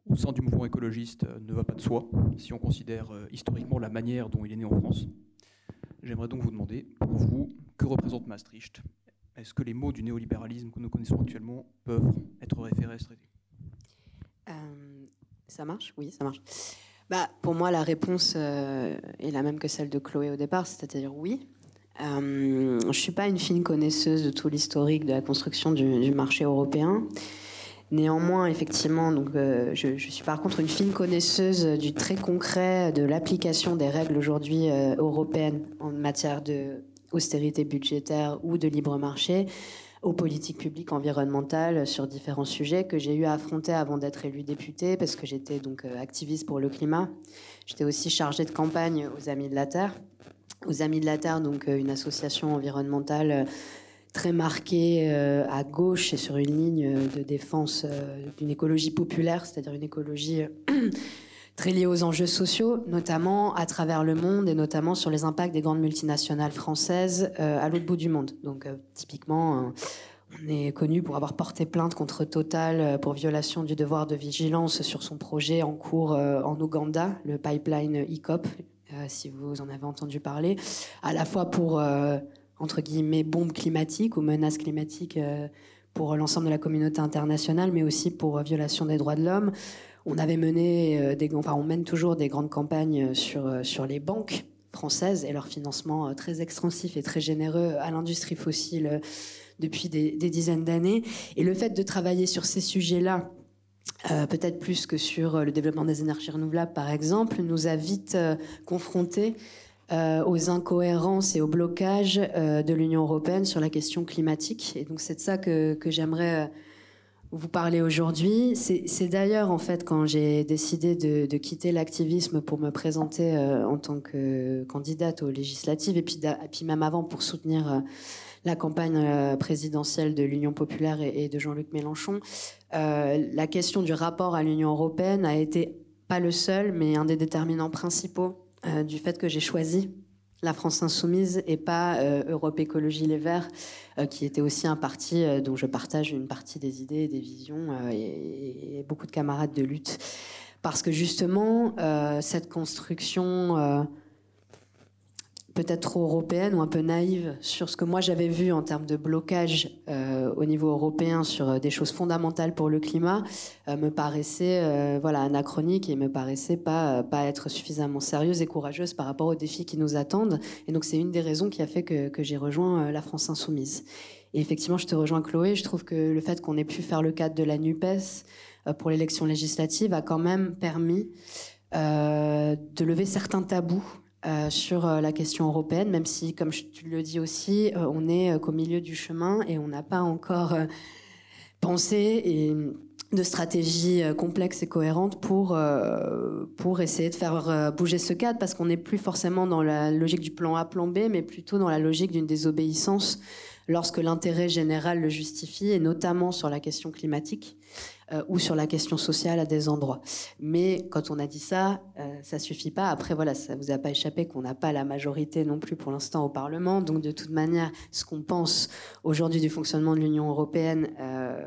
au sein du mouvement écologiste, euh, ne va pas de soi, si on considère historiquement la manière dont il est né en France. J'aimerais donc vous demander, pour vous, que représente Maastricht? Est-ce que les mots du néolibéralisme que nous connaissons actuellement peuvent être référés à ce traité? Ça marche? Oui, ça marche. Bah, pour moi, la réponse euh, est la même que celle de Chloé au départ, c'est-à-dire oui. Euh, je ne suis pas une fine connaisseuse de tout l'historique de la construction du, marché européen. Néanmoins, effectivement, donc, euh, je, suis par contre une fine connaisseuse du très concret de l'application des règles aujourd'hui européennes en matière d'austérité budgétaire ou de libre marché aux politiques publiques environnementales sur différents sujets que j'ai eu à affronter avant d'être élue députée parce que j'étais donc euh, activiste pour le climat. J'étais aussi chargée de campagne aux Amis de la Terre. Aux Amis de la Terre, donc euh, une association environnementale euh, très marquée à gauche et sur une ligne de défense d'une écologie populaire, c'est-à-dire une écologie très liée aux enjeux sociaux, notamment à travers le monde et notamment sur les impacts des grandes multinationales françaises euh, à l'autre bout du monde. Donc euh, typiquement, euh, on est connu pour avoir porté plainte contre Total pour violation du devoir de vigilance sur son projet en cours en Ouganda, le pipeline ICOP, si vous en avez entendu parler, à la fois pour entre guillemets bombes climatiques ou menaces climatiques pour l'ensemble de la communauté internationale, mais aussi pour violation des droits de l'homme. On avait mené euh, des, enfin, on mène toujours des grandes campagnes sur, euh, sur les banques françaises et leur financement euh, très extensif et très généreux à l'industrie fossile depuis des, dizaines d'années. Et le fait de travailler sur ces sujets-là, peut-être plus que sur le développement des énergies renouvelables, par exemple, nous a vite confrontés aux incohérences et aux blocages de l'Union européenne sur la question climatique. Et donc c'est de ça que, que j'aimerais vous parlez aujourd'hui. C'est d'ailleurs, en fait, quand j'ai décidé de, quitter l'activisme pour me présenter euh, en tant que candidate aux législatives, et puis, et puis même avant pour soutenir euh, la campagne euh, présidentielle de l'Union populaire et, de Jean-Luc Mélenchon, la question du rapport à l'Union européenne a été pas le seul, mais un des déterminants principaux du fait que j'ai choisi la France insoumise et pas euh, Europe Écologie Les Verts, euh, qui était aussi un parti euh, dont je partage une partie des idées des visions et, beaucoup de camarades de lutte. Parce que justement, cette construction peut-être trop européenne ou un peu naïve sur ce que moi j'avais vu en termes de blocage euh, au niveau européen sur euh, des choses fondamentales pour le climat euh, me paraissait voilà anachronique et me paraissait pas pas être suffisamment sérieuse et courageuse par rapport aux défis qui nous attendent. Et donc c'est une des raisons qui a fait que, que j'ai rejoint la France insoumise. Et effectivement je te rejoins Chloé. Je trouve que le fait qu'on ait pu faire le cadre de la Nupes pour l'élection législative a quand même permis de lever certains tabous euh, sur euh, la question européenne, même si, comme tu le dis aussi, euh, on est qu'au milieu du chemin et on n'a pas encore pensé de stratégies complexes et cohérentes pour, pour essayer de faire bouger ce cadre, parce qu'on n'est plus forcément dans la logique du plan A, plan B, mais plutôt dans la logique d'une désobéissance lorsque l'intérêt général le justifie, et notamment sur la question climatique. Euh, ou sur la question sociale à des endroits. Mais quand on a dit ça, euh, ça suffit pas. Après, voilà, ça vous a pas échappé qu'on n'a pas la majorité non plus pour l'instant au Parlement. Donc, de toute manière, ce qu'on pense aujourd'hui du fonctionnement de l'Union européenne euh,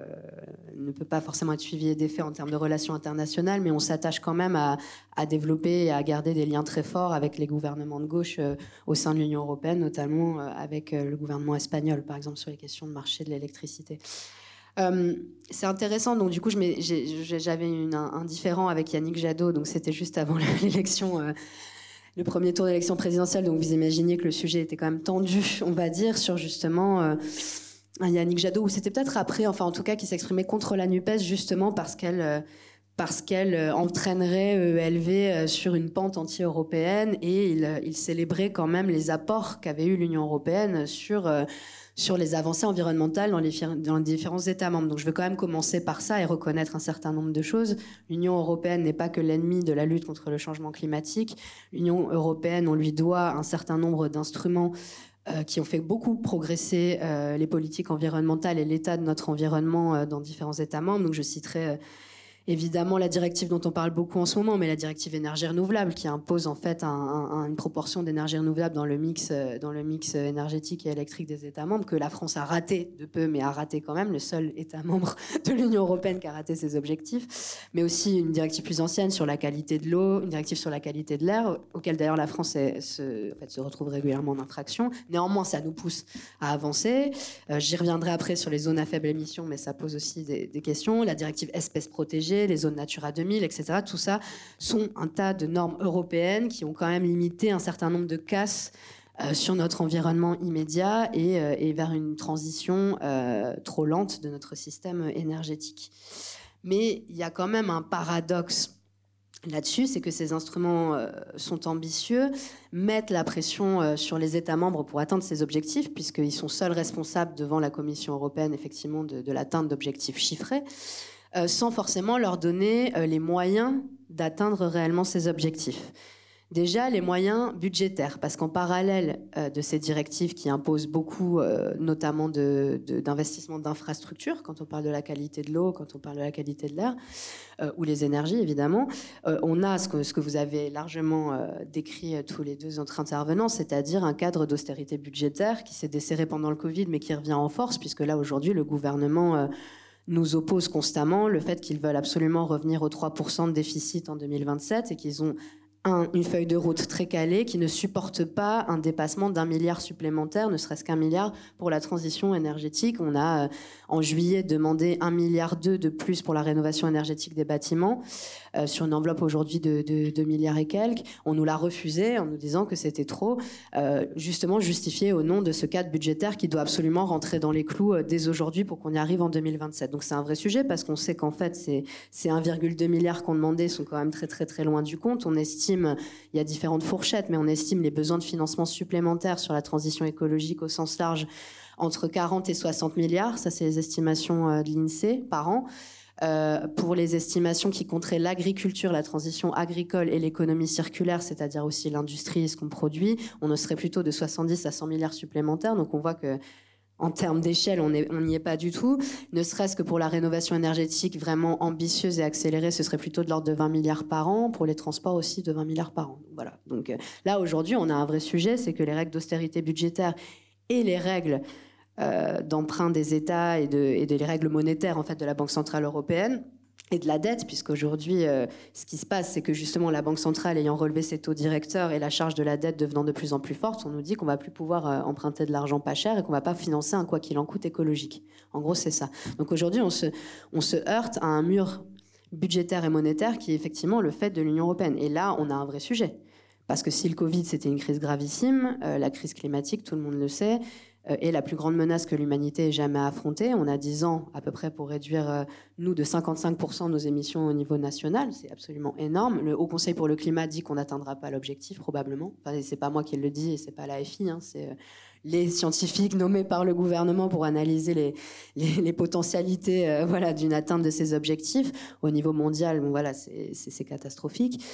ne peut pas forcément être suivi et défait en termes de relations internationales, mais on s'attache quand même à, à, développer et à garder des liens très forts avec les gouvernements de gauche au sein de l'Union européenne, notamment avec le gouvernement espagnol, par exemple, sur les questions de marché de l'électricité. Euh, c'est intéressant. Donc, du coup, j'avais un, différent avec Yannick Jadot. Donc, c'était juste avant l'élection, euh, le premier tour d'élection présidentielle. Donc, vous imaginez que le sujet était quand même tendu, on va dire, sur justement euh, Yannick Jadot, ou c'était peut-être après, enfin, en tout cas, qui s'exprimait contre la NUPES, justement parce qu'elle parce qu'elle entraînerait ELV sur une pente anti-européenne et il, il, célébrait quand même les apports qu'avait eu l'Union européenne sur sur les avancées environnementales dans les, différents États membres. Donc je veux quand même commencer par ça et reconnaître un certain nombre de choses. L'Union européenne n'est pas que l'ennemi de la lutte contre le changement climatique. L'Union européenne, on lui doit un certain nombre d'instruments euh, qui ont fait beaucoup progresser euh, les politiques environnementales et l'état de notre environnement euh, dans différents États membres. Donc je citerai évidemment la directive dont on parle beaucoup en ce moment, mais la directive énergie renouvelable qui impose en fait une proportion d'énergie renouvelable dans le mix euh, mix énergétique et électrique des États membres que la France a raté de peu, mais a raté quand même, le seul État membre de l'Union européenne qui a raté ses objectifs, mais aussi une directive plus ancienne sur la qualité de l'eau, une directive sur la qualité de l'air, auquel d'ailleurs la France se retrouve régulièrement en infraction. Néanmoins, ça nous pousse à avancer. Euh, j'y reviendrai après sur les zones à faible émission, mais ça pose aussi des, des questions. La directive espèces protégées les zones Natura 2000, etc. Tout ça sont un tas de normes européennes qui ont quand même limité un certain nombre de casses euh, sur notre environnement immédiat et, euh, vers une transition euh, trop lente de notre système énergétique. Mais il y a quand même un paradoxe là-dessus, c'est que ces instruments sont ambitieux, mettent la pression sur les États membres pour atteindre ces objectifs, puisqu'ils sont seuls responsables devant la Commission européenne, effectivement, de, de l'atteinte d'objectifs chiffrés. Euh, sans forcément leur donner euh, les moyens d'atteindre réellement ces objectifs. Déjà, les moyens budgétaires, parce qu'en parallèle euh, de ces directives qui imposent beaucoup, notamment d'investissements d'infrastructures, quand on parle de la qualité de l'eau, quand on parle de la qualité de l'air, ou les énergies, évidemment, on a ce que, ce que, vous avez largement décrit tous les deux entre intervenants, c'est-à-dire un cadre d'austérité budgétaire qui s'est desserré pendant le Covid, mais qui revient en force, puisque là, aujourd'hui, le gouvernement nous oppose constamment le fait qu'ils veulent absolument revenir aux 3% de déficit en 2027 et qu'ils ont une feuille de route très calée qui ne supporte pas un dépassement d'un milliard supplémentaire, ne serait-ce qu'un milliard pour la transition énergétique. On a euh, en juillet demandé un milliard deux de plus pour la rénovation énergétique des bâtiments euh, sur une enveloppe aujourd'hui de, de, milliards et quelques. On nous l'a refusé en nous disant que c'était trop, euh, justement justifié au nom de ce cadre budgétaire qui doit absolument rentrer dans les clous dès aujourd'hui pour qu'on y arrive en 2027. Donc c'est un vrai sujet parce qu'on sait qu'en fait ces, ces 1,2 milliards qu'on demandait sont quand même très très très loin du compte. On estime il y a différentes fourchettes, mais on estime les besoins de financement supplémentaires sur la transition écologique au sens large entre 40 et 60 milliards. Ça, c'est les estimations euh, de l'INSEE par an. Euh, pour les estimations qui compteraient l'agriculture, la transition agricole et l'économie circulaire, c'est-à-dire aussi l'industrie et ce qu'on produit, on ne serait plutôt de 70 à 100 milliards supplémentaires. Donc on voit que en termes d'échelle, on n'y est pas du tout. Ne serait-ce que pour la rénovation énergétique vraiment ambitieuse et accélérée, ce serait plutôt de l'ordre de 20 milliards par an. Pour les transports aussi, de 20 milliards par an. Voilà. Donc euh, là, aujourd'hui, on a un vrai sujet, c'est que les règles d'austérité budgétaire et les règles euh, d'emprunt des États et, de, et des règles monétaires en fait de la Banque centrale européenne et de la dette, puisqu'aujourd'hui, euh, ce qui se passe, c'est que justement la Banque centrale ayant relevé ses taux directeurs et la charge de la dette devenant de plus en plus forte, on nous dit qu'on va plus pouvoir euh, emprunter de l'argent pas cher et qu'on va pas financer un quoi qu'il en coûte écologique. En gros, c'est ça. Donc aujourd'hui, on se, on se heurte à un mur budgétaire et monétaire qui est effectivement le fait de l'Union européenne. Et là, on a un vrai sujet. Parce que si le Covid, c'était une crise gravissime, la crise climatique, tout le monde le sait, est la plus grande menace que l'humanité ait jamais affrontée. On a 10 ans à peu près pour réduire, nous, de 55% nos émissions au niveau national. C'est absolument énorme. Le Haut Conseil pour le climat dit qu'on n'atteindra pas l'objectif, probablement. Enfin, c'est pas moi qui le dis et c'est pas l'AFI, hein, c'est les scientifiques nommés par le gouvernement pour analyser les, potentialités euh, voilà, d'une atteinte de ces objectifs. Au niveau mondial, bon, voilà, c'est catastrophique.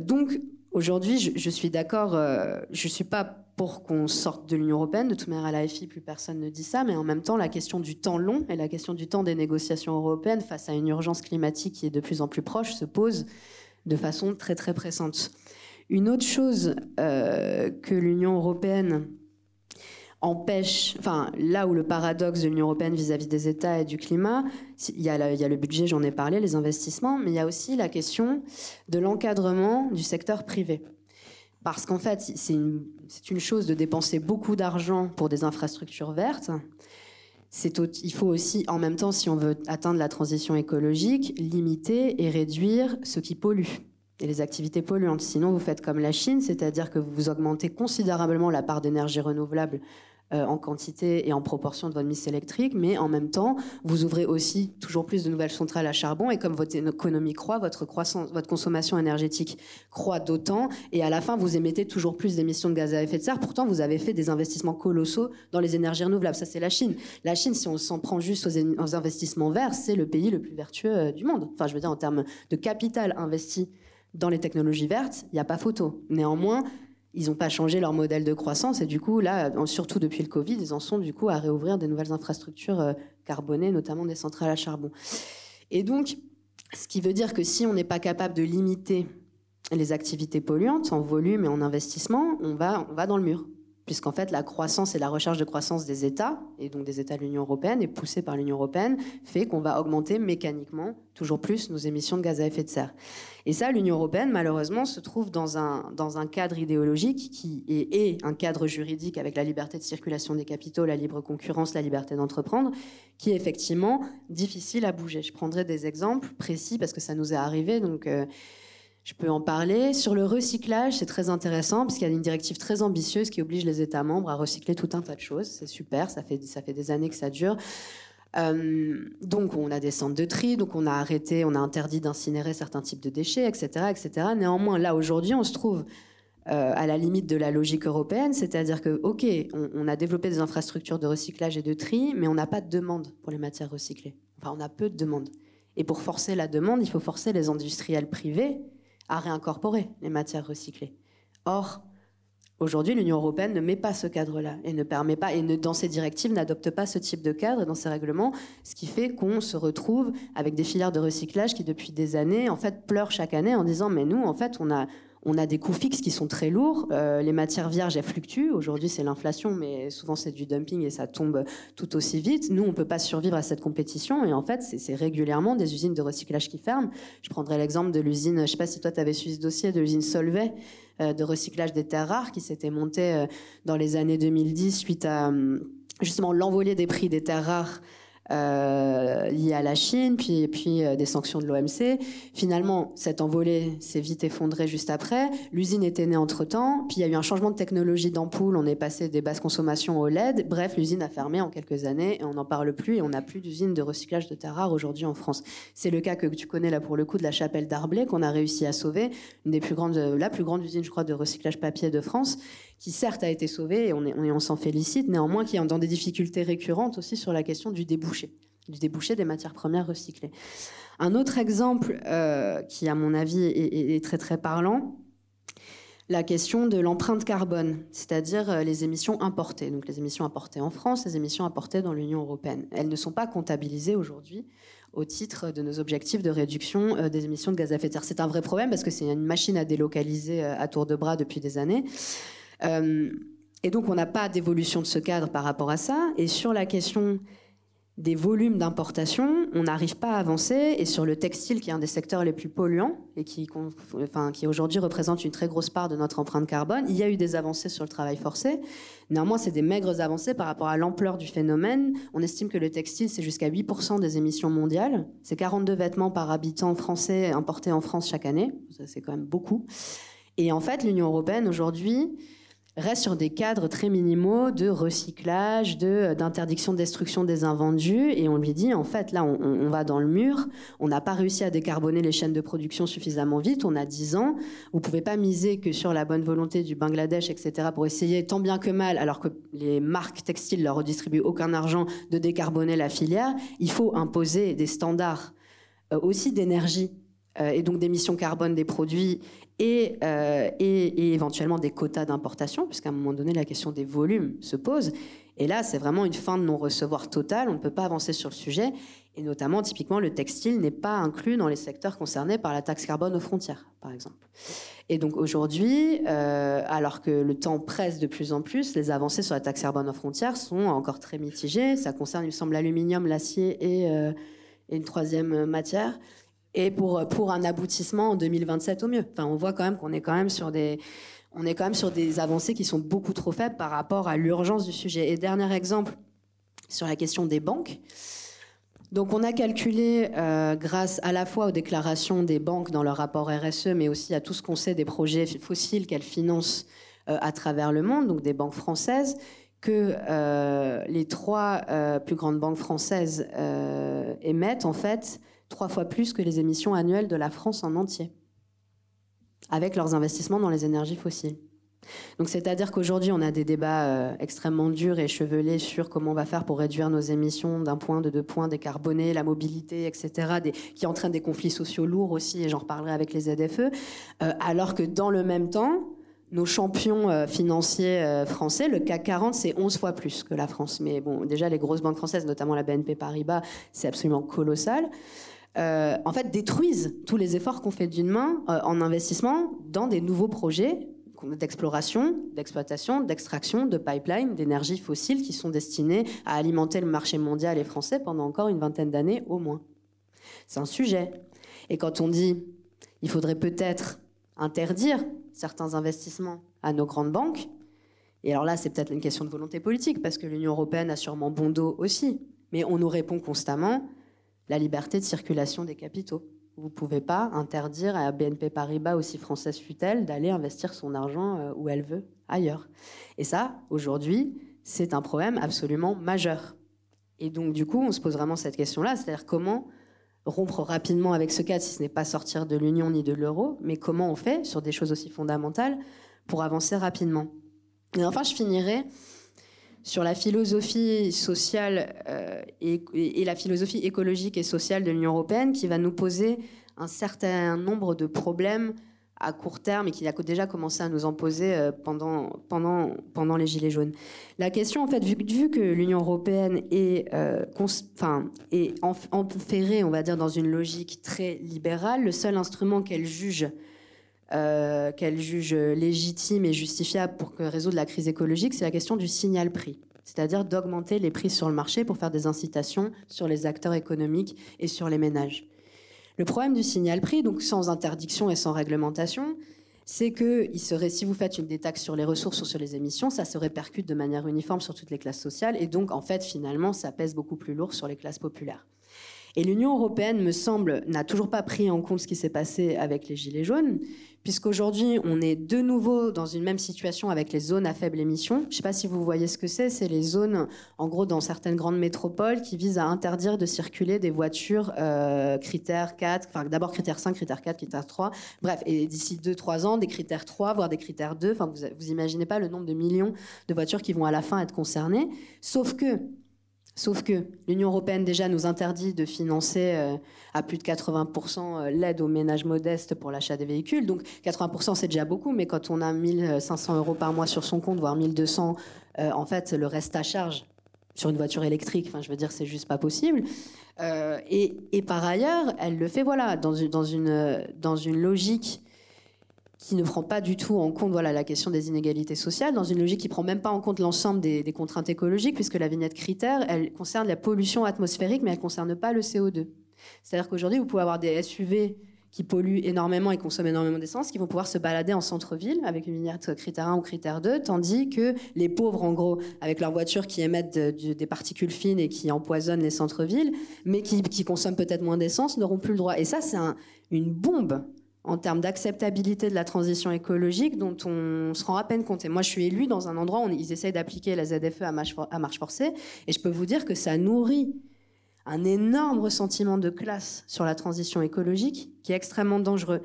Donc, aujourd'hui, je, suis d'accord, euh, je ne suis pas pour qu'on sorte de l'Union européenne. De toute manière, à l'AFI, plus personne ne dit ça. Mais en même temps, la question du temps long et la question du temps des négociations européennes face à une urgence climatique qui est de plus en plus proche se pose de façon très, très pressante. Une autre chose euh, que l'Union européenne empêche, enfin là où le paradoxe de l'Union européenne vis-à-vis des États et du climat, il y, a le budget, j'en ai parlé, les investissements, mais il y a aussi la question de l'encadrement du secteur privé. Parce qu'en fait, c'est une, une, chose de dépenser beaucoup d'argent pour des infrastructures vertes. il faut aussi, en même temps, si on veut atteindre la transition écologique, limiter et réduire ce qui pollue et les activités polluantes. Sinon, vous faites comme la Chine, c'est-à-dire que vous augmentez considérablement la part d'énergie renouvelable euh, en quantité et en proportion de votre mix électrique, mais en même temps, vous ouvrez aussi toujours plus de nouvelles centrales à charbon, et comme votre économie croît, votre consommation énergétique croît d'autant, et à la fin, vous émettez toujours plus d'émissions de gaz à effet de serre. Pourtant, vous avez fait des investissements colossaux dans les énergies renouvelables. Ça, c'est la Chine. La Chine, si on s'en prend juste aux, aux investissements verts, c'est le pays le plus vertueux euh, du monde. Enfin, je veux dire, en termes de capital investi dans les technologies vertes, il n'y a pas photo. Néanmoins, ils n'ont pas changé leur modèle de croissance et du coup, là, surtout depuis le Covid, ils en sont du coup à réouvrir des nouvelles infrastructures euh, carbonées, notamment des centrales à charbon. Et donc, ce qui veut dire que si on n'est pas capable de limiter les activités polluantes en volume et en investissement, on va, on va dans le mur puisqu'en fait la croissance et la recherche de croissance des États, et donc des États de l'Union européenne, et poussée par l'Union européenne, fait qu'on va augmenter mécaniquement toujours plus nos émissions de gaz à effet de serre. Et ça, l'Union européenne, malheureusement, se trouve dans un, dans un cadre idéologique qui est, un cadre juridique avec la liberté de circulation des capitaux, la libre concurrence, la liberté d'entreprendre, qui est effectivement difficile à bouger. Je prendrai des exemples précis parce que ça nous est arrivé. Donc, euh, je peux en parler. Sur le recyclage, c'est très intéressant parce qu'il y a une directive très ambitieuse qui oblige les États membres à recycler tout un tas de choses. C'est super, ça fait, ça fait des années que ça dure. Euh, donc on a des centres de tri, donc on a arrêté, on a interdit d'incinérer certains types de déchets, etc., etc. Néanmoins, là aujourd'hui, on se trouve euh, à la limite de la logique européenne, c'est-à-dire que, ok, on, on, a développé des infrastructures de recyclage et de tri, mais on n'a pas de demande pour les matières recyclées. Enfin, on a peu de demande. Et pour forcer la demande, il faut forcer les industriels privés à réincorporer les matières recyclées. Or, aujourd'hui, l'Union européenne ne met pas ce cadre-là et ne permet pas, et ne, dans ses directives, n'adopte pas ce type de cadre dans ses règlements, ce qui fait qu'on se retrouve avec des filières de recyclage qui, depuis des années, en fait, pleurent chaque année en disant, mais nous, en fait, on a, on a des coûts fixes qui sont très lourds. Euh, les matières vierges, elles fluctuent. Aujourd'hui, c'est l'inflation, mais souvent, c'est du dumping et ça tombe tout aussi vite. Nous, on ne peut pas survivre à cette compétition. Et en fait, c'est régulièrement des usines de recyclage qui ferment. Je prendrai l'exemple de l'usine, je ne sais pas si toi, tu avais suivi ce dossier, de l'usine Solvay euh, de recyclage des terres rares qui s'était montée euh, dans les années 2010 suite à justement l'envolée des prix des terres rares euh, liées à la Chine, puis, puis euh, des sanctions de l'OMC. Finalement, cette envolée s'est vite effondrée juste après. L'usine était née entre-temps, puis il y a eu un changement de technologie d'ampoule, on est passé des basses consommations au LED. Bref, l'usine a fermé en quelques années et on n'en parle plus et on n'a plus d'usine de recyclage de terres rares aujourd'hui en France. C'est le cas que tu connais là pour le coup de la chapelle d'Arblay qu'on a réussi à sauver, grandes, la plus grande usine, je crois, de recyclage papier de France qui certes a été sauvé, et on, on, s'en félicite, néanmoins qui est dans des difficultés récurrentes aussi sur la question du débouché, du débouché des matières premières recyclées. Un autre exemple euh, qui, à mon avis, est, très très parlant, la question de l'empreinte carbone, c'est-à-dire euh, les émissions importées. Donc les émissions importées en France, les émissions importées dans l'Union européenne. Elles ne sont pas comptabilisées aujourd'hui au titre de nos objectifs de réduction euh, des émissions de gaz à effet de serre. C'est un vrai problème parce que c'est une machine à délocaliser à tour de bras depuis des années. Euh, et donc, on n'a pas d'évolution de ce cadre par rapport à ça. Et sur la question des volumes d'importation, on n'arrive pas à avancer. Et sur le textile, qui est un des secteurs les plus polluants et qui, aujourd'hui représente une très grosse part de notre empreinte carbone, il y a eu des avancées sur le travail forcé. Néanmoins, c'est des maigres avancées par rapport à l'ampleur du phénomène. On estime que le textile, c'est jusqu'à 8% des émissions mondiales. C'est 42 vêtements par habitant français importés en France chaque année. C'est quand même beaucoup. Et en fait, l'Union européenne aujourd'hui reste sur des cadres très minimaux de recyclage, de d'interdiction de destruction des invendus, et on lui dit en fait là on, va dans le mur, on n'a pas réussi à décarboner les chaînes de production suffisamment vite, on a 10 ans, vous pouvez pas miser que sur la bonne volonté du Bangladesh, etc. pour essayer tant bien que mal, alors que les marques textiles leur redistribuent aucun argent de décarboner la filière, il faut imposer des standards euh, aussi d'énergie euh, et donc d'émissions carbone des produits euh, et, éventuellement des quotas d'importation, puisqu'à un moment donné, la question des volumes se pose. Et là, c'est vraiment une fin de non-recevoir totale. On ne peut pas avancer sur le sujet. Et notamment, typiquement, le textile n'est pas inclus dans les secteurs concernés par la taxe carbone aux frontières, par exemple. Et donc aujourd'hui, euh, alors que le temps presse de plus en plus, les avancées sur la taxe carbone aux frontières sont encore très mitigées. Ça concerne, il me semble, l'aluminium, l'acier et, euh, et une troisième matière et pour, un aboutissement en 2027 au mieux. Enfin, on voit quand même qu'on est quand même sur des, on est quand même sur des avancées qui sont beaucoup trop faibles par rapport à l'urgence du sujet. Et dernier exemple sur la question des banques. Donc on a calculé, euh, grâce à la fois aux déclarations des banques dans leur rapport RSE, mais aussi à tout ce qu'on sait des projets fossiles qu'elles financent euh, à travers le monde, donc des banques françaises, que euh, les trois plus grandes banques françaises émettent en fait trois fois plus que les émissions annuelles de la France en entier, avec leurs investissements dans les énergies fossiles. Donc c'est-à-dire qu'aujourd'hui, on a des débats euh, extrêmement durs et chevelés sur comment on va faire pour réduire nos émissions d'un point, de deux points, décarboner, la mobilité, etc., qui entraînent des conflits sociaux lourds aussi, et j'en reparlerai avec les ZFE, euh, alors que dans le même temps, nos champions euh, financiers français, le CAC 40, c'est 11 fois plus que la France. Mais bon, déjà, les grosses banques françaises, notamment la BNP Paribas, c'est absolument colossal. Euh, en fait, détruisent tous les efforts qu'on fait d'une main euh, en investissement dans des nouveaux projets d'exploration, d'exploitation, d'extraction, de pipeline, d'énergie fossile qui sont destinés à alimenter le marché mondial et français pendant encore une vingtaine d'années au moins. C'est un sujet. Et quand on dit il faudrait peut-être interdire certains investissements à nos grandes banques, et alors là c'est peut-être une question de volonté politique parce que l'Union européenne a sûrement bon dos aussi, mais on nous répond constamment la liberté de circulation des capitaux. Vous ne pouvez pas interdire à BNP Paribas, aussi française fut-elle, d'aller investir son argent euh, où elle veut, ailleurs. Et ça, aujourd'hui, c'est un problème absolument majeur. Et donc, du coup, on se pose vraiment cette question-là, c'est-à-dire comment rompre rapidement avec ce cadre, si ce n'est pas sortir de l'Union ni de l'euro, mais comment on fait sur des choses aussi fondamentales pour avancer rapidement. Et enfin, je finirai sur la philosophie sociale euh, et, la philosophie écologique et sociale de l'Union européenne qui va nous poser un certain nombre de problèmes à court terme et qui a déjà commencé à nous en poser euh, pendant, les Gilets jaunes. La question, en fait, vu, que l'Union européenne est, euh, enferrée, on va dire, dans une logique très libérale, le seul instrument qu'elle juge euh, qu'elle juge légitime et justifiable pour résoudre la crise écologique, c'est la question du signal prix. C'est-à-dire d'augmenter les prix sur le marché pour faire des incitations sur les acteurs économiques et sur les ménages. Le problème du signal prix, donc sans interdiction et sans réglementation, c'est que il serait, si vous faites une détaxe sur les ressources ou sur les émissions, ça se répercute de manière uniforme sur toutes les classes sociales et donc en fait finalement ça pèse beaucoup plus lourd sur les classes populaires. Et l'Union européenne, me semble, n'a toujours pas pris en compte ce qui s'est passé avec les Gilets jaunes, puisqu'aujourd'hui, on est de nouveau dans une même situation avec les zones à faible émission. Je ne sais pas si vous voyez ce que c'est. C'est les zones, en gros, dans certaines grandes métropoles qui visent à interdire de circuler des voitures euh, critères 4, enfin d'abord critères 5, critères 4, critères 3. Bref, et d'ici 2-3 ans, des critères 3, voire des critères 2. Enfin, vous, vous imaginez pas le nombre de millions de voitures qui vont à la fin être concernées. Sauf que Sauf que l'Union européenne déjà nous interdit de financer euh, à plus de 80% euh, l'aide aux ménages modestes pour l'achat des véhicules. Donc 80% c'est déjà beaucoup, mais quand on a 1500 euros par mois sur son compte, voire 1200, euh, en fait le reste à charge sur une voiture électrique, enfin je veux dire c'est juste pas possible. et, et, par ailleurs, elle le fait voilà dans une, dans une, dans une logique qui ne prend pas du tout en compte la question des inégalités sociales, dans une logique qui prend même pas en compte l'ensemble des, contraintes écologiques, puisque la vignette critère, elle concerne la pollution atmosphérique, mais elle concerne pas le CO2. C'est-à-dire qu'aujourd'hui, vous pouvez avoir des SUV qui polluent énormément et consomment énormément d'essence, qui vont pouvoir se balader en centre-ville avec une vignette critère 1 ou critère 2, tandis que les pauvres, en gros, avec leurs voitures qui émettent des particules fines et qui empoisonnent les centres-villes, mais qui, consomment peut-être moins d'essence, n'auront plus le droit. Et ça, c'est une bombe en termes d'acceptabilité de la transition écologique dont on se rend à peine compte. Et moi, je suis élue dans un endroit où ils essayent d'appliquer la ZFE à marche, à marche forcée, et je peux vous dire que ça nourrit un énorme ressentiment de classe sur la transition écologique qui est extrêmement dangereux.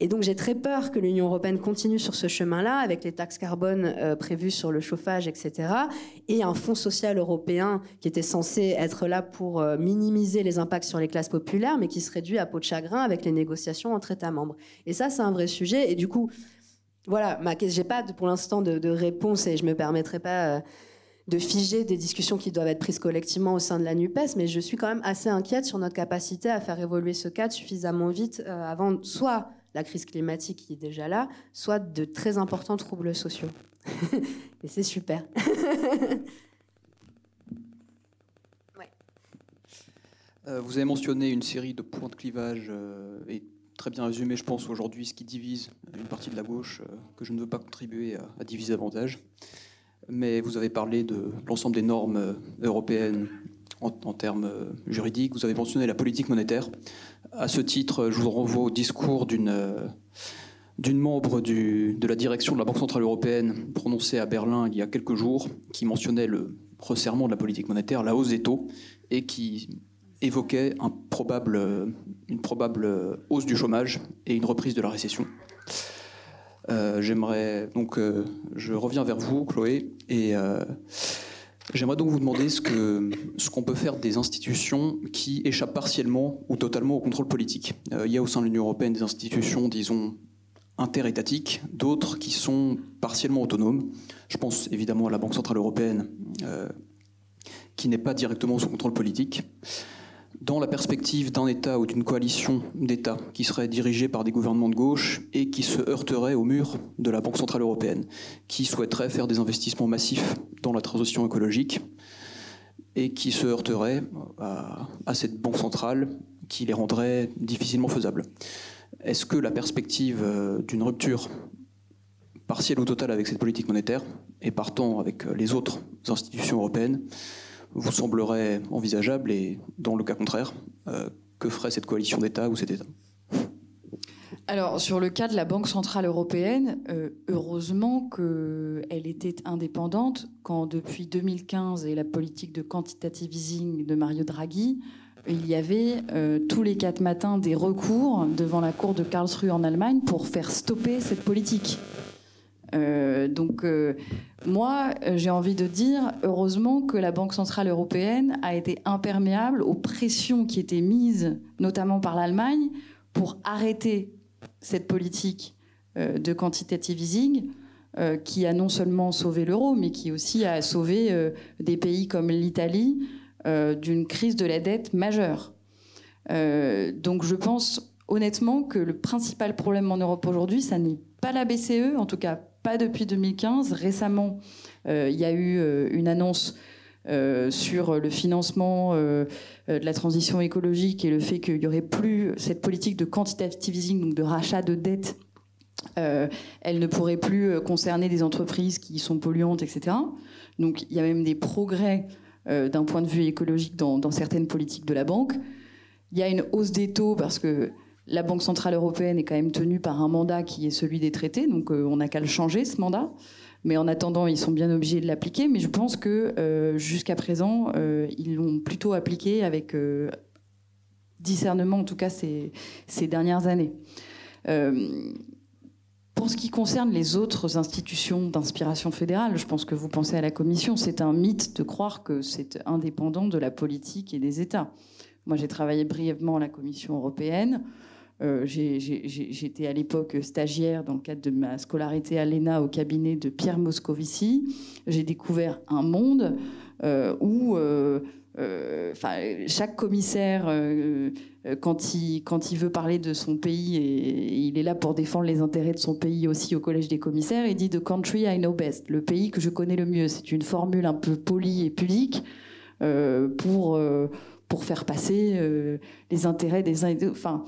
Et donc j'ai très peur que l'Union européenne continue sur ce chemin-là, avec les taxes carbone euh, prévues sur le chauffage, etc., et un fonds social européen qui était censé être là pour euh, minimiser les impacts sur les classes populaires, mais qui se réduit à peau de chagrin avec les négociations entre États membres. Et ça, c'est un vrai sujet. Et du coup, voilà, j'ai pas pour l'instant de, réponse et je me permettrai pas. Euh, de figer des discussions qui doivent être prises collectivement au sein de la NUPES, mais je suis quand même assez inquiète sur notre capacité à faire évoluer ce cadre suffisamment vite avant soit la crise climatique qui est déjà là, soit de très importants troubles sociaux. Et c'est super. Euh, vous avez mentionné une série de points de clivage euh, et très bien résumé, je pense, aujourd'hui, ce qui divise une partie de la gauche, euh, que je ne veux pas contribuer à, diviser davantage. Mais vous avez parlé de l'ensemble des normes européennes en, termes juridiques. Vous avez mentionné la politique monétaire. À ce titre, je vous renvoie au discours d'une d'une membre de la direction de la Banque Centrale Européenne prononcée à Berlin il y a quelques jours, qui mentionnait le resserrement de la politique monétaire, la hausse des taux, et qui évoquait probable, une probable hausse du chômage et une reprise de la récession. Euh, j'aimerais donc, euh, je reviens vers vous, Chloé, et euh, J'aimerais donc vous demander ce qu'on peut faire des institutions qui échappent partiellement ou totalement au contrôle politique. Euh, il y a au sein de l'Union européenne des institutions, disons, interétatiques, d'autres qui sont partiellement autonomes. Je pense évidemment à la Banque Centrale Européenne, euh, qui n'est pas directement sous contrôle politique dans la perspective d'un État ou d'une coalition d'États qui serait dirigée par des gouvernements de gauche et qui se heurterait au mur de la Banque Centrale Européenne, qui souhaiterait faire des investissements massifs dans la transition écologique et qui se heurterait à, à cette Banque Centrale qui les rendrait difficilement faisables. Est-ce que la perspective euh, d'une rupture partielle ou totale avec cette politique monétaire, et partant avec les autres institutions européennes, vous semblerait envisageable et dans le cas contraire, euh, que ferait cette coalition d'États ou cet État? Alors, sur le cas de la Banque Centrale Européenne, euh, heureusement qu'elle était indépendante quand, depuis 2015 et la politique de quantitative easing de Mario Draghi, il y avait euh, tous les quatre matins des recours devant la Cour de Karlsruhe en Allemagne pour faire stopper cette politique. Euh, donc, euh, moi, j'ai envie de dire, heureusement que la Banque Centrale Européenne a été imperméable aux pressions qui étaient mises, notamment par l'Allemagne, pour arrêter cette politique euh, de quantitative easing, qui a non seulement sauvé l'euro, mais qui aussi a sauvé des pays comme l'Italie d'une crise de la dette majeure. donc, je pense honnêtement que le principal problème en Europe aujourd'hui, ça n'est pas la BCE, en tout cas pas depuis 2015. Récemment, euh, il y a eu euh, une annonce euh, sur le financement de la transition écologique et le fait qu'il n'y aurait plus cette politique de quantitative easing, donc de rachat de dettes. elle ne pourrait plus concerner des entreprises qui sont polluantes, etc. Donc il y a même des progrès d'un point de vue écologique dans, dans, certaines politiques de la banque. Il y a une hausse des taux parce que la Banque Centrale Européenne est quand même tenue par un mandat qui est celui des traités, donc euh, on n'a qu'à le changer, ce mandat. Mais en attendant, ils sont bien obligés de l'appliquer. Mais je pense que euh, jusqu'à présent, euh, ils l'ont plutôt appliqué avec discernement, en tout cas ces, ces dernières années. pour ce qui concerne les autres institutions d'inspiration fédérale, je pense que vous pensez à la Commission, c'est un mythe de croire que c'est indépendant de la politique et des États. Moi, j'ai travaillé brièvement à la Commission européenne. Euh, j'étais à l'époque stagiaire dans le cadre de ma scolarité à l'ENA au cabinet de Pierre Moscovici. J'ai découvert un monde euh, où euh, chaque commissaire, quand, il, veut parler de son pays, et, il est là pour défendre les intérêts de son pays aussi au Collège des commissaires, il dit The country I know best, le pays que je connais le mieux. C'est une formule un peu polie et pudique pour, pour faire passer les intérêts des uns et des autres.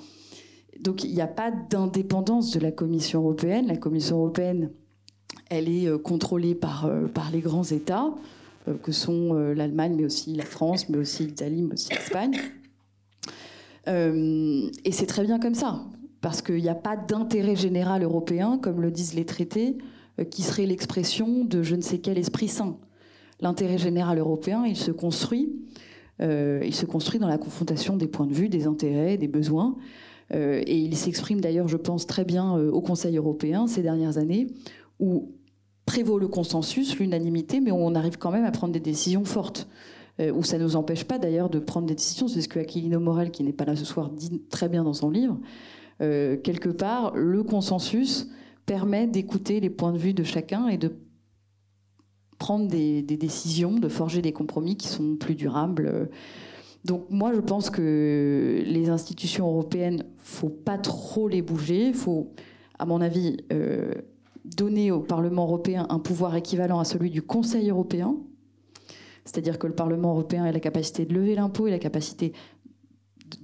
Donc il n'y a pas d'indépendance de la Commission européenne. La Commission européenne, elle est euh, contrôlée par, euh, par les grands États, euh, que sont l'Allemagne, mais aussi la France, mais aussi l'Italie, mais aussi l'Espagne. et c'est très bien comme ça. parce qu'il n'y a pas d'intérêt général européen, comme le disent les traités, qui serait l'expression de je ne sais quel esprit saint. L'intérêt général européen, il se construit, dans la confrontation des points de vue, des intérêts, des besoins, et il s'exprime d'ailleurs, je pense, très bien au Conseil européen ces dernières années, où prévaut le consensus, l'unanimité, mais on arrive quand même à prendre des décisions fortes. où ça ne nous empêche pas d'ailleurs de prendre des décisions. C'est ce que Aquilino Morel, qui n'est pas là ce soir, dit très bien dans son livre. quelque part, le consensus permet d'écouter les points de vue de chacun et de prendre des, décisions, de forger des compromis qui sont plus durables. Donc moi, je pense que les institutions européennes, faut pas trop les bouger. Il faut, à mon avis, euh, donner au Parlement européen un pouvoir équivalent à celui du Conseil européen. C'est-à-dire que le Parlement européen a la capacité de lever l'impôt et la capacité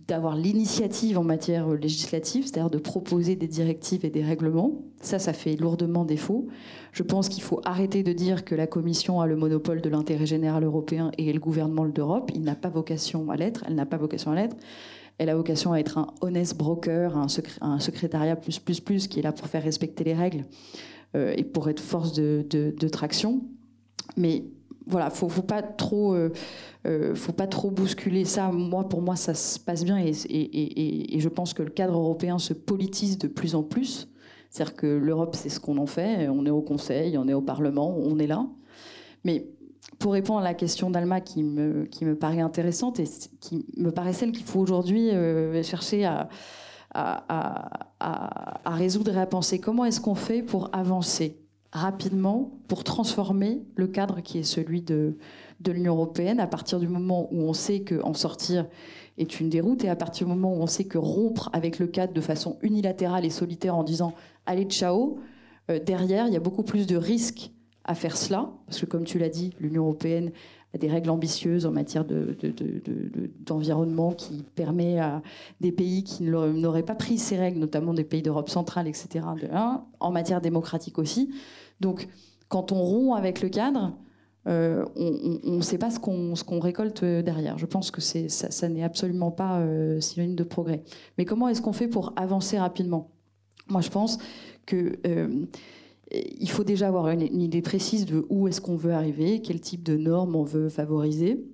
d'avoir l'initiative en matière législative, c'est-à-dire de proposer des directives et des règlements. Ça, ça fait lourdement défaut. Je pense qu'il faut arrêter de dire que la Commission a le monopole de l'intérêt général européen et le gouvernement d'Europe. Il n'a pas vocation à l'être. Elle n'a pas vocation à l'être. Elle a vocation à être un honest broker, un, secrétariat plus plus plus qui est là pour faire respecter les règles euh, et pour être force de, de traction. Mais voilà, faut, faut pas trop, euh, euh, faut pas trop bousculer ça. Moi, pour moi, ça se passe bien et, je pense que le cadre européen se politise de plus en plus. C'est-à-dire que l'Europe, c'est ce qu'on en fait. On est au Conseil, on est au Parlement, on est là. Mais pour répondre à la question d'Alma qui me, qui me paraît intéressante et qui me paraît celle qu'il faut aujourd'hui euh, chercher à, à, à, résoudre et à penser, comment est-ce qu'on fait pour avancer? Rapidement pour transformer le cadre qui est celui de, l'Union européenne à partir du moment où on sait qu'en sortir est une déroute et à partir du moment où on sait que rompre avec le cadre de façon unilatérale et solitaire en disant allez ciao, euh, derrière il y a beaucoup plus de risques à faire cela parce que comme tu l'as dit, l'Union européenne a des règles ambitieuses en matière d'environnement de, de, qui permet à des pays qui n'auraient pas pris ces règles, notamment des pays d'Europe centrale, etc., en matière démocratique aussi, donc, quand on rompt avec le cadre, euh, on ne sait pas ce qu'on récolte derrière. Je pense que ça, n'est absolument pas euh, synonyme de progrès. Mais comment est-ce qu'on fait pour avancer rapidement? Moi, je pense qu'il euh, faut déjà avoir une, idée précise de où est-ce qu'on veut arriver, quel type de normes on veut favoriser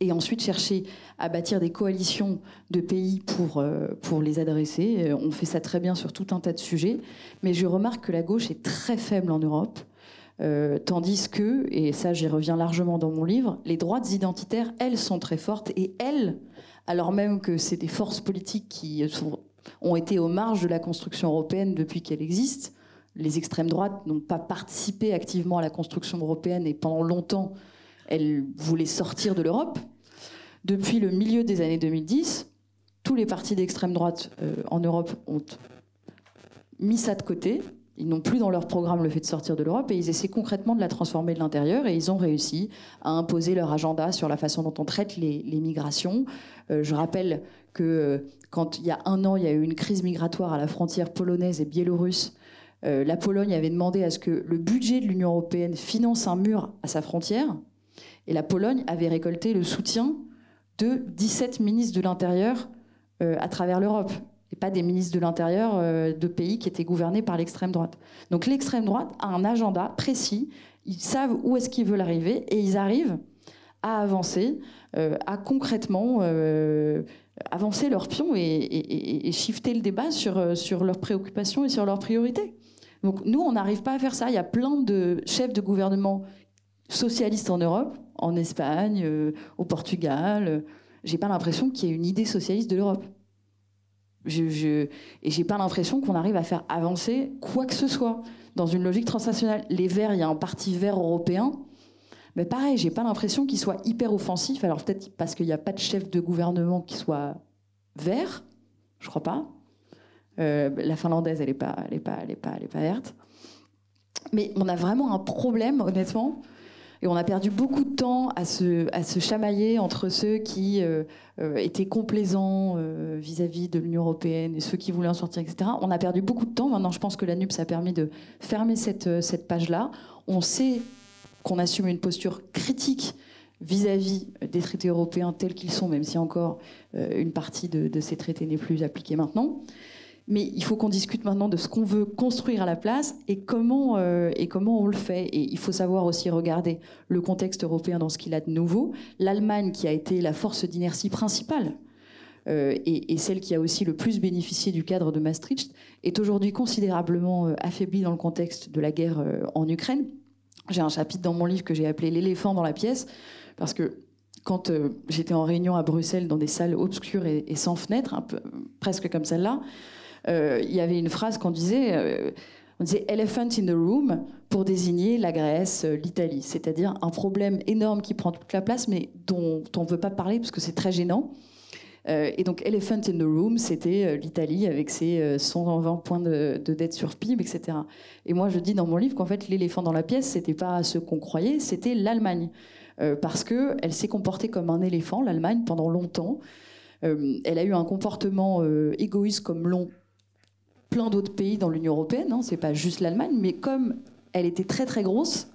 et ensuite chercher à bâtir des coalitions de pays pour, euh, pour les adresser. Euh, on fait ça très bien sur tout un tas de sujets, mais je remarque que la gauche est très faible en Europe, euh, tandis que, et ça j'y reviens largement dans mon livre, les droites identitaires, elles, sont très fortes, et elles, alors même que c'est des forces politiques qui ont été aux marges de la construction européenne depuis qu'elle existe, les extrêmes droites n'ont pas participé activement à la construction européenne et pendant longtemps elle voulait sortir de l'Europe. Depuis le milieu des années 2010, tous les partis d'extrême droite euh, en Europe ont mis ça de côté. Ils n'ont plus dans leur programme le fait de sortir de l'Europe et ils essaient concrètement de la transformer de l'intérieur et ils ont réussi à imposer leur agenda sur la façon dont on traite les, migrations. Euh, je rappelle que euh, quand il y a un an, il y a eu une crise migratoire à la frontière polonaise et biélorusse, la Pologne avait demandé à ce que le budget de l'Union européenne finance un mur à sa frontière. Et la Pologne avait récolté le soutien de 17 ministres de l'Intérieur euh, à travers l'Europe, et pas des ministres de l'Intérieur euh, de pays qui étaient gouvernés par l'extrême droite. Donc l'extrême droite a un agenda précis, ils savent où est-ce qu'ils veulent arriver, et ils arrivent à avancer, euh, à concrètement avancer leurs pions et, shifter le débat sur, sur leurs préoccupations et sur leurs priorités. Donc nous, on n'arrive pas à faire ça. Il y a plein de chefs de gouvernement socialistes en Europe en Espagne, euh, au Portugal. Euh, j'ai pas l'impression qu'il y ait une idée socialiste de l'Europe. Je, je, et j'ai pas l'impression qu'on arrive à faire avancer quoi que ce soit dans une logique transnationale. Les Verts, il y a un parti vert européen, mais pareil, j'ai pas l'impression qu'il soit hyper offensif. Alors peut-être parce qu'il n'y a pas de chef de gouvernement qui soit vert, je crois pas. Euh, la finlandaise, elle est pas, pas, pas, pas verte. Mais on a vraiment un problème, honnêtement, et on a perdu beaucoup de temps à se, à se chamailler entre ceux qui euh, euh, étaient complaisants euh, vis-à-vis de l'Union européenne et ceux qui voulaient en sortir, etc. On a perdu beaucoup de temps. Maintenant, je pense que la NUPS a permis de fermer cette, cette page-là. On sait qu'on assume une posture critique vis-à-vis des traités européens tels qu'ils sont, même si encore une partie de, de ces traités n'est plus appliquée maintenant. Mais il faut qu'on discute maintenant de ce qu'on veut construire à la place et comment, euh, et comment on le fait. Et il faut savoir aussi regarder le contexte européen dans ce qu'il a de nouveau. L'Allemagne, qui a été la force d'inertie principale euh, et, celle qui a aussi le plus bénéficié du cadre de Maastricht, est aujourd'hui considérablement euh, affaiblie dans le contexte de la guerre en Ukraine. J'ai un chapitre dans mon livre que j'ai appelé L'éléphant dans la pièce, parce que quand j'étais en réunion à Bruxelles dans des salles obscures et, sans fenêtres, presque comme celle-là, il y avait une phrase qu'on disait, euh, on disait elephant in the room pour désigner la Grèce, euh, l'Italie, c'est-à-dire un problème énorme qui prend toute la place, mais dont on ne veut pas parler parce que c'est très gênant. et donc, Elephant in the Room, c'était l'Italie avec ses 120 points de, dette sur PIB, etc. Et moi, je dis dans mon livre qu'en fait, l'éléphant dans la pièce, c'était pas ce qu'on croyait, c'était l'Allemagne. parce qu'elle s'est comportée comme un éléphant, l'Allemagne, pendant longtemps. elle a eu un comportement égoïste comme long plein d'autres pays dans l'Union européenne, hein, c'est pas juste l'Allemagne, mais comme elle était très très grosse,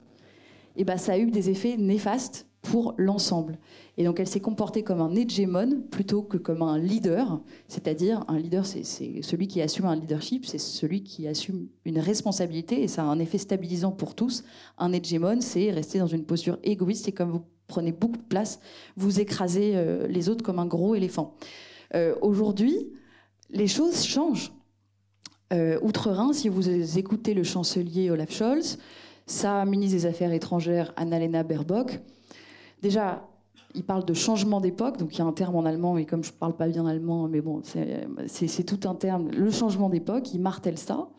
et eh ben, ça a eu des effets néfastes pour l'ensemble. Et donc elle s'est comportée comme un hégémon plutôt que comme un leader, c'est-à-dire un leader, c'est celui qui assume un leadership, c'est celui qui assume une responsabilité et ça a un effet stabilisant pour tous. Un hégémon, c'est rester dans une posture égoïste et comme vous prenez beaucoup de place, vous écrasez euh, les autres comme un gros éléphant. Euh, aujourd'hui, les choses changent. Euh, Outre-Rhin, si vous écoutez le chancelier Olaf Scholz, sa ministre des Affaires étrangères Annalena Baerbock, déjà, il parle de changement d'époque, donc il y a un terme en allemand, et comme je ne parle pas bien allemand, mais bon, c'est tout un terme, le changement d'époque, il martèle ça.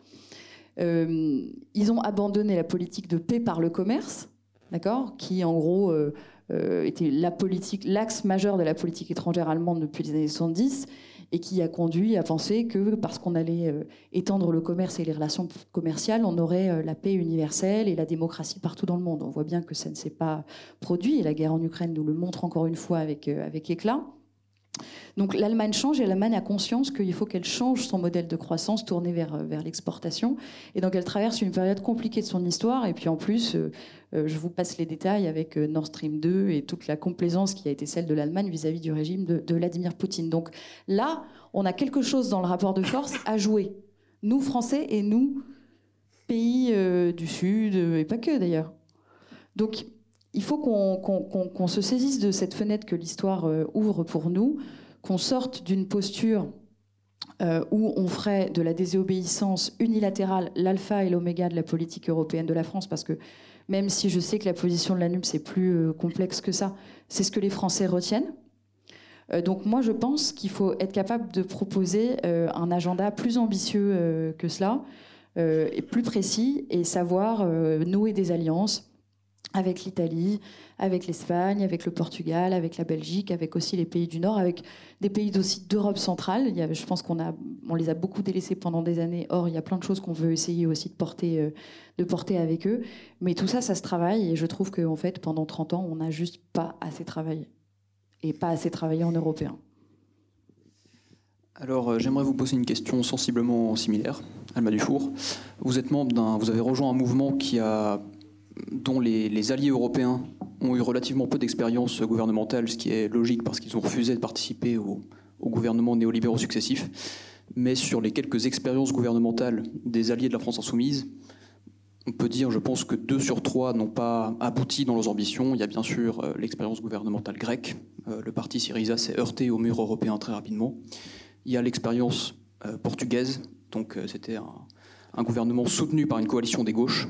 Euh, ils ont abandonné la politique de paix par le commerce, d'accord, qui en gros euh, était la politique, l'axe majeur de la politique étrangère allemande depuis les années 70 et qui a conduit à penser que parce qu'on allait euh, étendre le commerce et les relations commerciales, on aurait euh, la paix universelle et la démocratie partout dans le monde. On voit bien que ça ne s'est pas produit et la guerre en Ukraine nous le montre encore une fois avec, euh, avec éclat. Donc l'Allemagne change et l'Allemagne a conscience qu'il faut qu'elle change son modèle de croissance tourné vers, vers l'exportation. Et donc elle traverse une période compliquée de son histoire. Et puis en plus, euh, euh, je vous passe les détails avec euh, Nord Stream 2 et toute la complaisance qui a été celle de l'Allemagne vis-à-vis du régime de, de, Vladimir Poutine. Donc là, on a quelque chose dans le rapport de force à jouer. Nous, Français, et nous, pays du Sud, et pas que d'ailleurs. Donc il faut qu'on se saisisse de cette fenêtre que l'histoire euh, ouvre pour nous, qu'on sorte d'une posture euh, où on ferait de la désobéissance unilatérale l'alpha et l'oméga de la politique européenne de la France, parce que même si je sais que la position de la NUP c'est plus euh, complexe que ça, c'est ce que les Français retiennent. donc moi je pense qu'il faut être capable de proposer un agenda plus ambitieux que cela, et plus précis, et savoir nouer des alliances avec l'Italie, avec l'Espagne, avec le Portugal, avec la Belgique, avec aussi les pays du Nord, avec des pays d'Europe centrale. Je pense qu'on les a beaucoup délaissés pendant des années. Or, il y a plein de choses qu'on veut essayer aussi de porter, euh, de porter avec eux. Mais tout ça, ça se travaille. Et je trouve qu'en fait, pendant 30 ans, on n'a juste pas assez travaillé. Et pas assez travaillé en européen. Alors, euh, j'aimerais vous poser une question sensiblement similaire, Alma Dufour. Vous êtes membre d'un, vous avez rejoint un mouvement qui a dont les, alliés européens ont eu relativement peu d'expérience gouvernementale, ce qui est logique parce qu'ils ont refusé de participer au, gouvernement néolibéraux successifs. Mais sur les quelques expériences gouvernementales des alliés de la France insoumise, on peut dire, je pense que deux sur trois n'ont pas abouti dans leurs ambitions. Il y a bien sûr euh, l'expérience gouvernementale grecque. Euh, le parti Syriza s'est heurté au mur européen très rapidement. Il y a l'expérience euh, portugaise. Donc c'était un, gouvernement soutenu par une coalition des gauches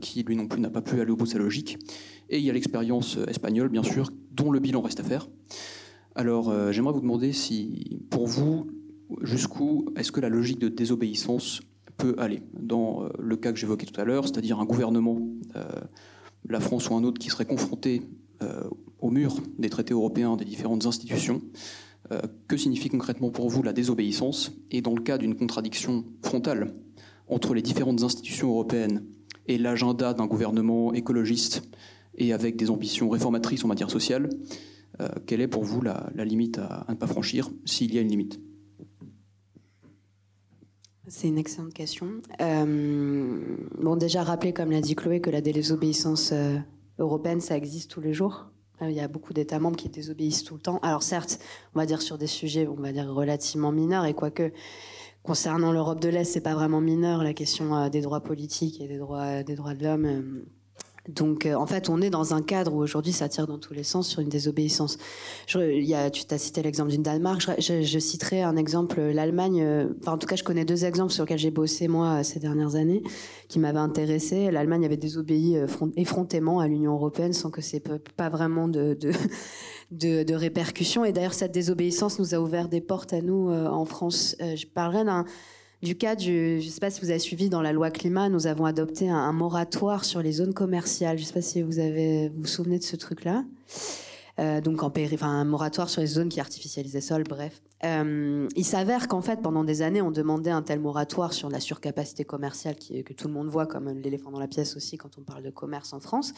qui lui non plus n'a pas pu aller au bout de sa logique. Et il y a l'expérience euh, espagnole, bien sûr, dont le bilan reste à faire. Alors euh, j'aimerais vous demander si, pour vous, jusqu'où est-ce que la logique de désobéissance peut aller Dans le cas que j'évoquais tout à l'heure, c'est-à-dire un gouvernement, la France ou un autre, qui serait confronté au mur des traités européens, des différentes institutions, que signifie concrètement pour vous la désobéissance? Et dans le cas d'une contradiction frontale entre les différentes institutions européennes et l'agenda d'un gouvernement écologiste et avec des ambitions réformatrices en matière sociale, euh, quelle est pour vous la, limite à, ne pas franchir, s'il y a une limite? C'est une excellente question. Euh, bon, déjà rappeler, comme l'a dit Chloé, que la désobéissance euh, européenne, ça existe tous les jours. Il y a beaucoup d'États membres qui désobéissent tout le temps. Alors certes, on va dire sur des sujets, on va dire relativement mineurs, et quoique concernant l'Europe de l'Est, c'est pas vraiment mineur la question des droits politiques et des droits, des droits de l'homme. Donc, en fait, on est dans un cadre où aujourd'hui ça tire dans tous les sens sur une désobéissance. Tu as cité l'exemple d'une Danemark. Je, citerai un exemple, l'Allemagne. Enfin, en tout cas, je connais deux exemples sur lesquels j'ai bossé moi ces dernières années, qui m'avaient intéressé. L'Allemagne avait désobéi effrontément à l'Union européenne sans que c'est pas vraiment de, de répercussions. Et d'ailleurs, cette désobéissance nous a ouvert des portes à nous euh, en France. Euh, je parlerai d'un du cas du, je ne sais pas si vous avez suivi dans la loi climat, nous avons adopté un, moratoire sur les zones commerciales. Je ne sais pas si vous vous souvenez de ce truc-là. Euh, donc un moratoire sur les zones qui artificialisaient sol, bref. Euh, il s'avère qu'en fait, pendant des années, on demandait un tel moratoire sur la surcapacité commerciale que tout le monde voit comme l'éléphant dans la pièce aussi quand on parle de commerce en France.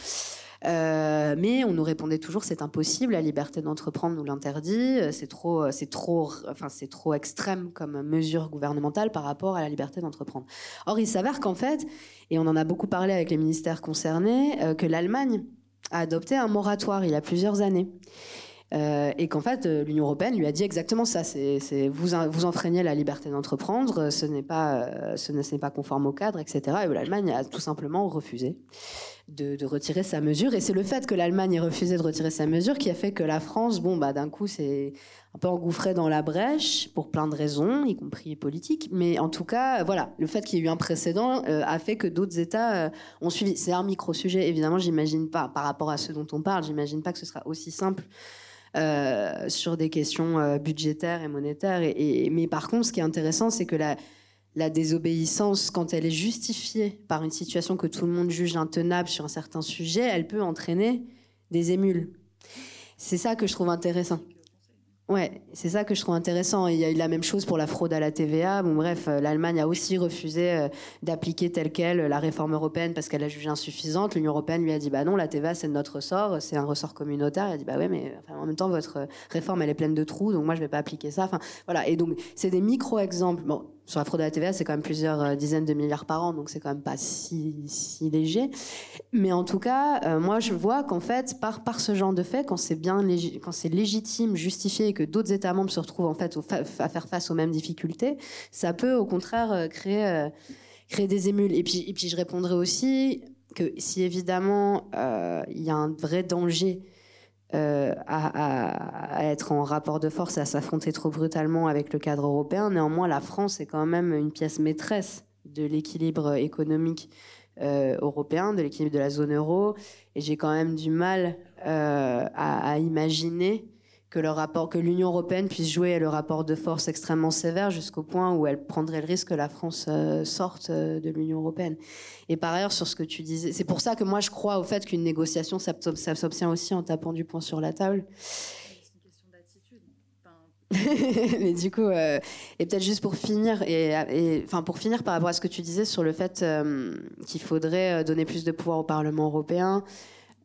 Euh, mais on nous répondait toujours c'est impossible, la liberté d'entreprendre nous l'interdit, c'est trop, trop, enfin trop extrême comme mesure gouvernementale par rapport à la liberté d'entreprendre. Or, il s'avère qu'en fait, et on en a beaucoup parlé avec les ministères concernés, que l'Allemagne a adopté un moratoire il y a plusieurs années. Euh, et qu'en fait, euh, l'Union européenne lui a dit exactement ça. C'est, vous, vous enfreignez la liberté d'entreprendre, ce n'est pas, euh, conforme au cadre, etc. Et l'Allemagne a tout simplement refusé de, retirer sa mesure. Et c'est le fait que l'Allemagne ait refusé de retirer sa mesure qui a fait que la France, bon, bah, d'un coup, c'est un peu engouffré dans la brèche pour plein de raisons, y compris politiques. Mais en tout cas, voilà, le fait qu'il y ait eu un précédent a fait que d'autres États ont suivi. C'est un micro sujet, évidemment. J'imagine pas, par rapport à ce dont on parle, j'imagine pas que ce sera aussi simple euh, sur des questions euh, budgétaires et monétaires. Et, mais par contre, ce qui est intéressant, c'est que la, la désobéissance, quand elle est justifiée par une situation que tout le monde juge intenable sur un certain sujet, elle peut entraîner des émules. C'est ça que je trouve intéressant. Ouais, c'est ça que je trouve intéressant. Il y a eu la même chose pour la fraude à la TVA. Bref, euh, l'Allemagne a aussi refusé euh, d'appliquer telle quelle la réforme européenne parce qu'elle a jugé insuffisante. L'Union européenne lui a dit bah non, la TVA c'est notre ressort, c'est un ressort communautaire. Elle a dit bah ouais, mais en même temps votre réforme elle est pleine de trous, donc moi je vais pas appliquer ça. Voilà. Et donc c'est des micro exemples. Sur la fraude à la TVA, c'est quand même plusieurs euh, dizaines de milliards par an, donc c'est quand même pas si, si léger. Mais en tout cas, euh, moi, je vois qu'en fait, par, par ce genre de fait, quand c'est bien, quand c'est légitime, justifié, et que d'autres États membres se retrouvent en fait à faire face aux mêmes difficultés, ça peut au contraire euh, créer, créer des émules. Et puis, et puis, je répondrai aussi que si évidemment il y a un vrai danger euh, à, être en rapport de force, à s'affronter trop brutalement avec le cadre européen. Néanmoins, la France est quand même une pièce maîtresse de l'équilibre économique euh, européen, de l'équilibre de la zone euro. Et j'ai quand même du mal euh, à, imaginer que le rapport, que l'Union européenne puisse jouer le rapport de force extrêmement sévère jusqu'au point où elle prendrait le risque que la France euh, sorte euh, de l'Union européenne. Et par ailleurs, sur ce que tu disais, c'est pour ça que moi je crois au fait qu'une négociation, ça, ça s'obtient aussi en tapant du poing sur la table. mais du coup, euh, et peut-être juste pour finir, et, et, enfin pour finir par rapport à ce que tu disais sur le fait euh, qu'il faudrait donner plus de pouvoir au Parlement européen,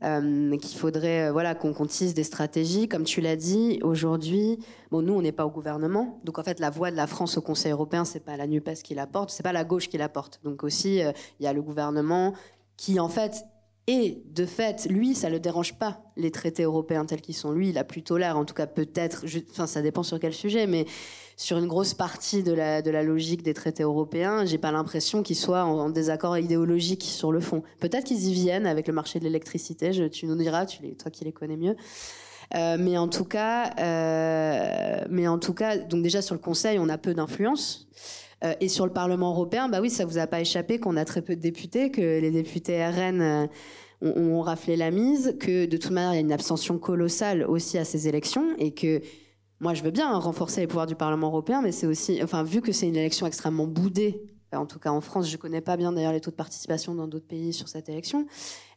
euh, qu'il faudrait euh, voilà qu'on tisse des stratégies. Comme tu l'as dit, aujourd'hui, bon, nous on n'est pas au gouvernement, donc en fait la voix de la France au Conseil européen, c'est pas la Nupes qui la porte, c'est pas la gauche qui la porte. Donc aussi, euh, il y a le gouvernement qui en fait et de fait, lui, ça le dérange pas les traités européens tels qu'ils sont. Lui, il a plutôt l'air, en tout cas peut-être, enfin ça dépend sur quel sujet, mais sur une grosse partie de la, logique des traités européens, j'ai pas l'impression qu'ils soient en, désaccord idéologique sur le fond. Peut-être qu'ils y viennent avec le marché de l'électricité, tu nous diras, tu toi qui les connais mieux. Euh, mais en tout cas, euh, mais en tout cas, donc déjà sur le Conseil, on a peu d'influence. Euh, et sur le Parlement européen, bah oui, ça vous a pas échappé qu'on a très peu de députés, que les députés RN euh, ont, ont, raflé la mise, que de toute manière il y a une abstention colossale aussi à ces élections et que moi je veux bien renforcer les pouvoirs du Parlement européen, mais c'est aussi, enfin vu que c'est une élection extrêmement boudée en tout cas en France, je connais pas bien d'ailleurs les taux de participation dans d'autres pays sur cette élection.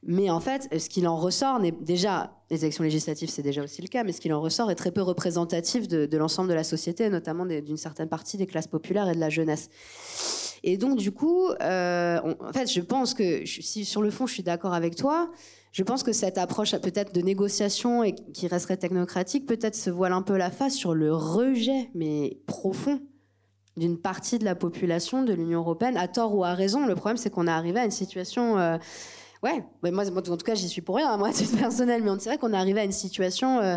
Mais en fait, ce qu'il en ressort, déjà, les élections législatives, c'est déjà aussi le cas, mais ce qu'il en ressort est très peu représentatif de, l'ensemble de la société, notamment d'une certaine partie des classes populaires et de la jeunesse. Et donc, du coup, euh, en fait, je pense que, si sur le fond, je suis d'accord avec toi, je pense que cette approche peut-être de négociation et qui resterait technocratique, peut-être se voile un peu la face sur le rejet, mais profond, d'une partie de la population de l'Union européenne, à tort ou à raison. Le problème, c'est qu'on est arrivé à une situation. Euh, ouais, moi, en tout cas, j'y suis pour rien, moi, à titre personnel, mais on dirait qu'on est arrivé à une situation. Euh,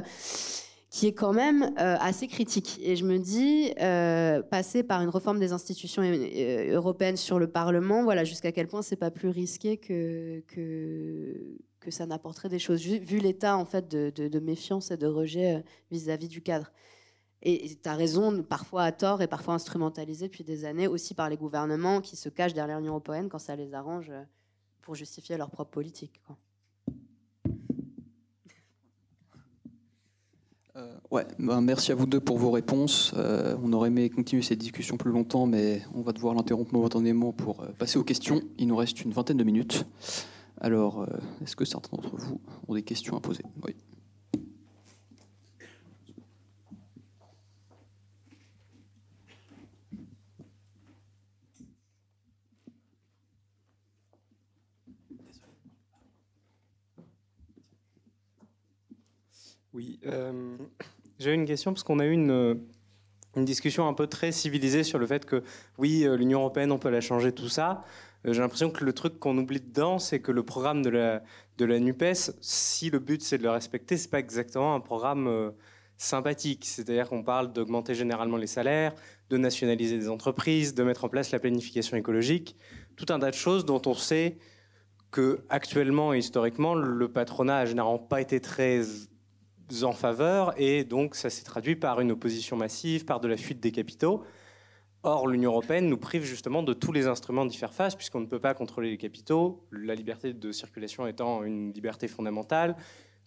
qui est quand même euh, assez critique. Et je me dis, euh, passer par une réforme des institutions européennes sur le Parlement, voilà, jusqu'à quel point c'est pas plus risqué que, que, ça n'apporterait des choses, vu l'état en fait de, méfiance et de rejet vis-à-vis du cadre. Et tu as raison, parfois à tort et parfois instrumentalisé depuis des années aussi par les gouvernements qui se cachent derrière l'Union européenne quand ça les arrange pour justifier leur propre politique. Euh, ouais, ben, merci à vous deux pour vos réponses. Euh, on aurait aimé continuer cette discussion plus longtemps, mais on va devoir l'interrompre momentanément pour euh, passer aux questions. Il nous reste une vingtaine de minutes. Alors, est-ce que certains d'entre vous ont des questions à poser? Oui. Oui, euh, j'ai une question parce qu'on a eu une, discussion un peu très civilisée sur le fait que oui, euh, l'Union européenne, on peut la changer, tout ça. Euh, j'ai l'impression que le truc qu'on oublie dedans, c'est que le programme de la, NUPES, si le but c'est de le respecter, c'est pas exactement un programme sympathique. C'est-à-dire qu'on parle d'augmenter généralement les salaires, de nationaliser des entreprises, de mettre en place la planification écologique, tout un tas de choses dont on sait que actuellement et historiquement, le patronat n'a généralement pas été très en faveur, et donc ça s'est traduit par une opposition massive, par de la fuite des capitaux. Or, l'Union européenne nous prive justement de tous les instruments d'y faire face, puisqu'on ne peut pas contrôler les capitaux, la liberté de circulation étant une liberté fondamentale,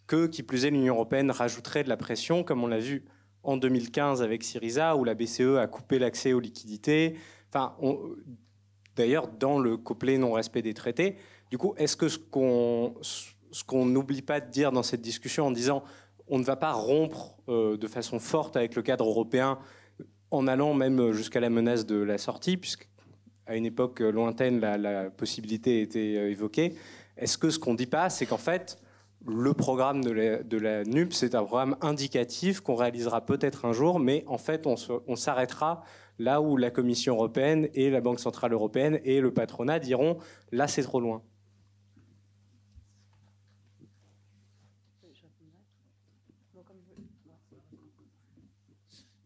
que, qui plus est, l'Union européenne rajouterait de la pression, comme on l'a vu en 2015 avec Syriza, où la BCE a coupé l'accès aux liquidités. Enfin, d'ailleurs, dans le couplet non-respect des traités. Du coup, est-ce que ce qu'on ce qu'on n'oublie pas de dire dans cette discussion en disant on ne va pas rompre euh, de façon forte avec le cadre européen en allant même jusqu'à la menace de la sortie, puisqu'à une époque lointaine, la, possibilité était euh, évoquée. Est-ce que ce qu'on ne dit pas, c'est qu'en fait, le programme de la, de NUP, c'est un programme indicatif qu'on réalisera peut-être un jour, mais en fait, on s'arrêtera là où la Commission européenne et la Banque centrale européenne et le patronat diront là, c'est trop loin.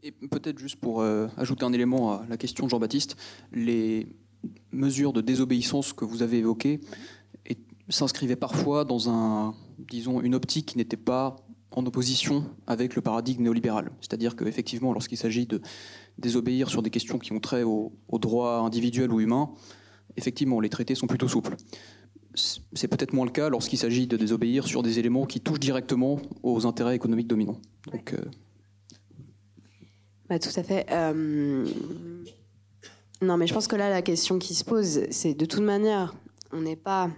Et peut-être juste pour euh, ajouter un élément à la question de Jean-Baptiste, les mesures de désobéissance que vous avez évoquées s'inscrivaient parfois dans un, disons, une optique qui n'était pas en opposition avec le paradigme néolibéral. C'est-à-dire qu'effectivement, lorsqu'il s'agit de désobéir sur des questions qui ont trait aux au droits individuels ou humains, effectivement, les traités sont plutôt souples. C'est peut-être moins le cas lorsqu'il s'agit de désobéir sur des éléments qui touchent directement aux intérêts économiques dominants. Donc, euh, bah, tout à fait. Non, mais je pense que là, la question qui se pose, c'est de toute manière, on n'est pas.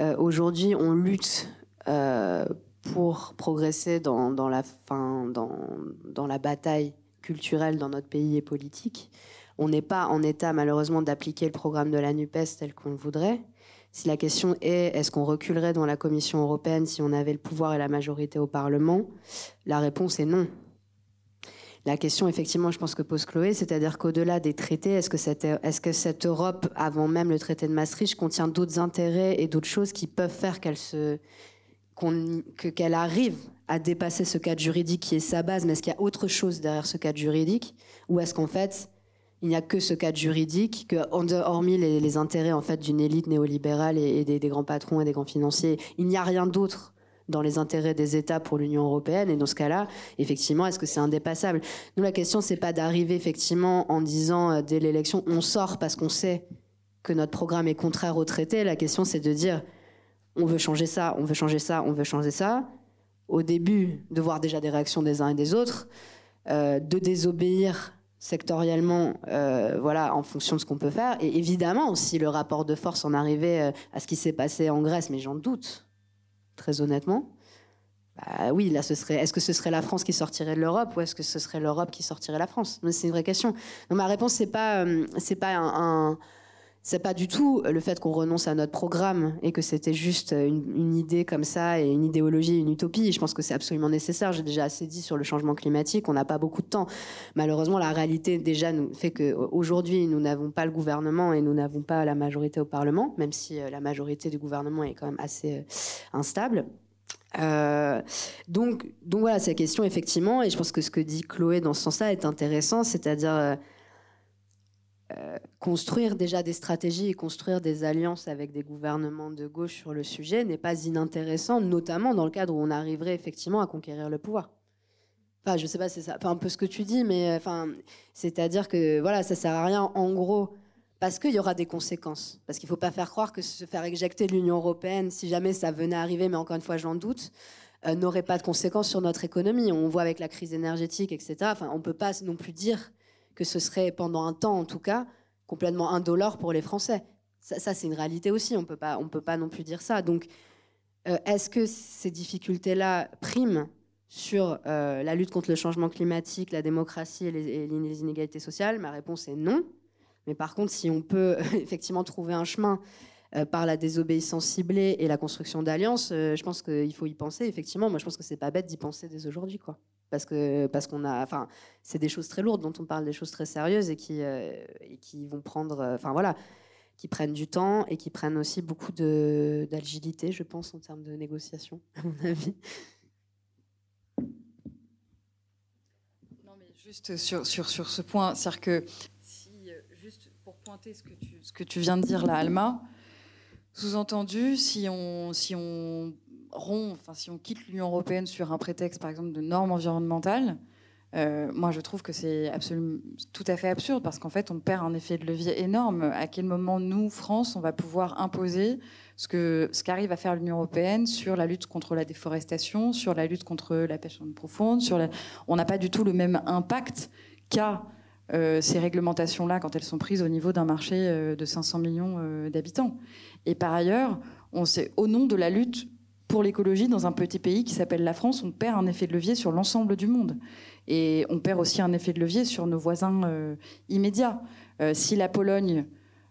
Euh, aujourd'hui, on lutte euh, pour progresser dans, la dans, la bataille culturelle dans notre pays et politique. On n'est pas en état, malheureusement, d'appliquer le programme de la NUPES tel qu'on le voudrait. Si la question est est-ce qu'on reculerait dans la Commission européenne si on avait le pouvoir et la majorité au Parlement, la réponse est non. La question, effectivement, je pense que pose Chloé, c'est-à-dire qu'au-delà des traités, est-ce que, cette, que Europe, avant même le traité de Maastricht, contient d'autres intérêts et d'autres choses qui peuvent faire qu'elle se, qu'elle arrive à dépasser ce cadre juridique qui est sa base, mais est-ce qu'il y a autre chose derrière ce cadre juridique? Ou est-ce qu'en fait, il n'y a que ce cadre juridique, que, hormis les, intérêts en fait d'une élite néolibérale et, des, grands patrons et des grands financiers, il n'y a rien d'autre dans les intérêts des États pour l'Union européenne. Et dans ce cas-là, effectivement, est-ce que c'est indépassable? Nous, la question, c'est pas d'arriver effectivement en disant euh, dès l'élection, on sort parce qu'on sait que notre programme est contraire au traité. La question, c'est de dire, on veut changer ça, on veut changer ça, on veut changer ça. Au début, de voir déjà des réactions des uns et des autres, euh, de désobéir sectoriellement, euh, voilà, en fonction de ce qu'on peut faire. Et évidemment, si le rapport de force en arrivait à ce qui s'est passé en Grèce, mais j'en doute, très honnêtement. Bah oui, là, ce serait. Est-ce que ce serait la France qui sortirait de l'Europe ou est-ce que ce serait l'Europe qui sortirait la France? C'est une vraie question. ma réponse, c'est pas, euh, c'est pas un, c'est pas du tout le fait qu'on renonce à notre programme et que c'était juste une, idée comme ça et une idéologie, une utopie. Je pense que c'est absolument nécessaire. J'ai déjà assez dit sur le changement climatique. On n'a pas beaucoup de temps. Malheureusement, la réalité déjà nous fait que aujourd'hui, nous n'avons pas le gouvernement et nous n'avons pas la majorité au Parlement, même si euh, la majorité du gouvernement est quand même assez euh, instable. donc, donc voilà, c'est la question effectivement, et je pense que ce que dit Chloé dans ce sens-là est intéressant, c'est-à-dire euh, construire déjà des stratégies et construire des alliances avec des gouvernements de gauche sur le sujet n'est pas inintéressant, notamment dans le cadre où on arriverait effectivement à conquérir le pouvoir. Enfin, je sais pas, c'est ça, un peu ce que tu dis, mais enfin, c'est-à-dire que voilà, ça sert à rien, en gros, parce qu'il y aura des conséquences. Parce qu'il ne faut pas faire croire que se faire éjecter de l'Union européenne, si jamais ça venait à arriver, mais encore une fois, j'en doute, euh, n'aurait pas de conséquences sur notre économie. On voit avec la crise énergétique, etc. Enfin, on peut pas non plus dire que ce serait pendant un temps en tout cas complètement indolore pour les Français. Ça, c'est une réalité aussi, on peut pas, on peut pas non plus dire ça. Donc, euh, est-ce que ces difficultés-là priment sur euh, la lutte contre le changement climatique, la démocratie et les, inégalités sociales? Ma réponse est non. Mais par contre, si on peut effectivement trouver un chemin euh, par la désobéissance ciblée et la construction d'alliances, je pense qu'il faut y penser. Effectivement, moi, je pense que c'est pas bête d'y penser dès aujourd'hui, quoi parce que parce qu'on a enfin c'est des choses très lourdes dont on parle des choses très sérieuses et qui euh, et qui vont prendre euh, enfin voilà qui prennent du temps et qui prennent aussi beaucoup de d'agilité je pense en termes de négociation à mon avis. Non mais juste sur sur sur ce point c'est-à-dire que si euh, juste pour pointer ce que tu ce que tu viens de dire là Alma sous-entendu si on si on si on quitte l'Union européenne sur un prétexte, par exemple, de normes environnementales, euh, moi, je trouve que c'est tout à fait absurde parce qu'en fait, on perd un effet de levier énorme. À quel moment, nous, France, on va pouvoir imposer ce ce qu'arrive à faire l'Union européenne sur la lutte contre la déforestation, sur la lutte contre la pêche en profonde, on n'a pas du tout le même impact qu'a euh, ces réglementations-là quand elles sont prises au niveau d'un marché euh, de 500 millions d'habitants. Et par ailleurs, on au nom de la lutte pour l'écologie, dans un petit pays qui s'appelle la France, on perd un effet de levier sur l'ensemble du monde. Et on perd aussi un effet de levier sur nos voisins euh, immédiats. Euh, si la Pologne,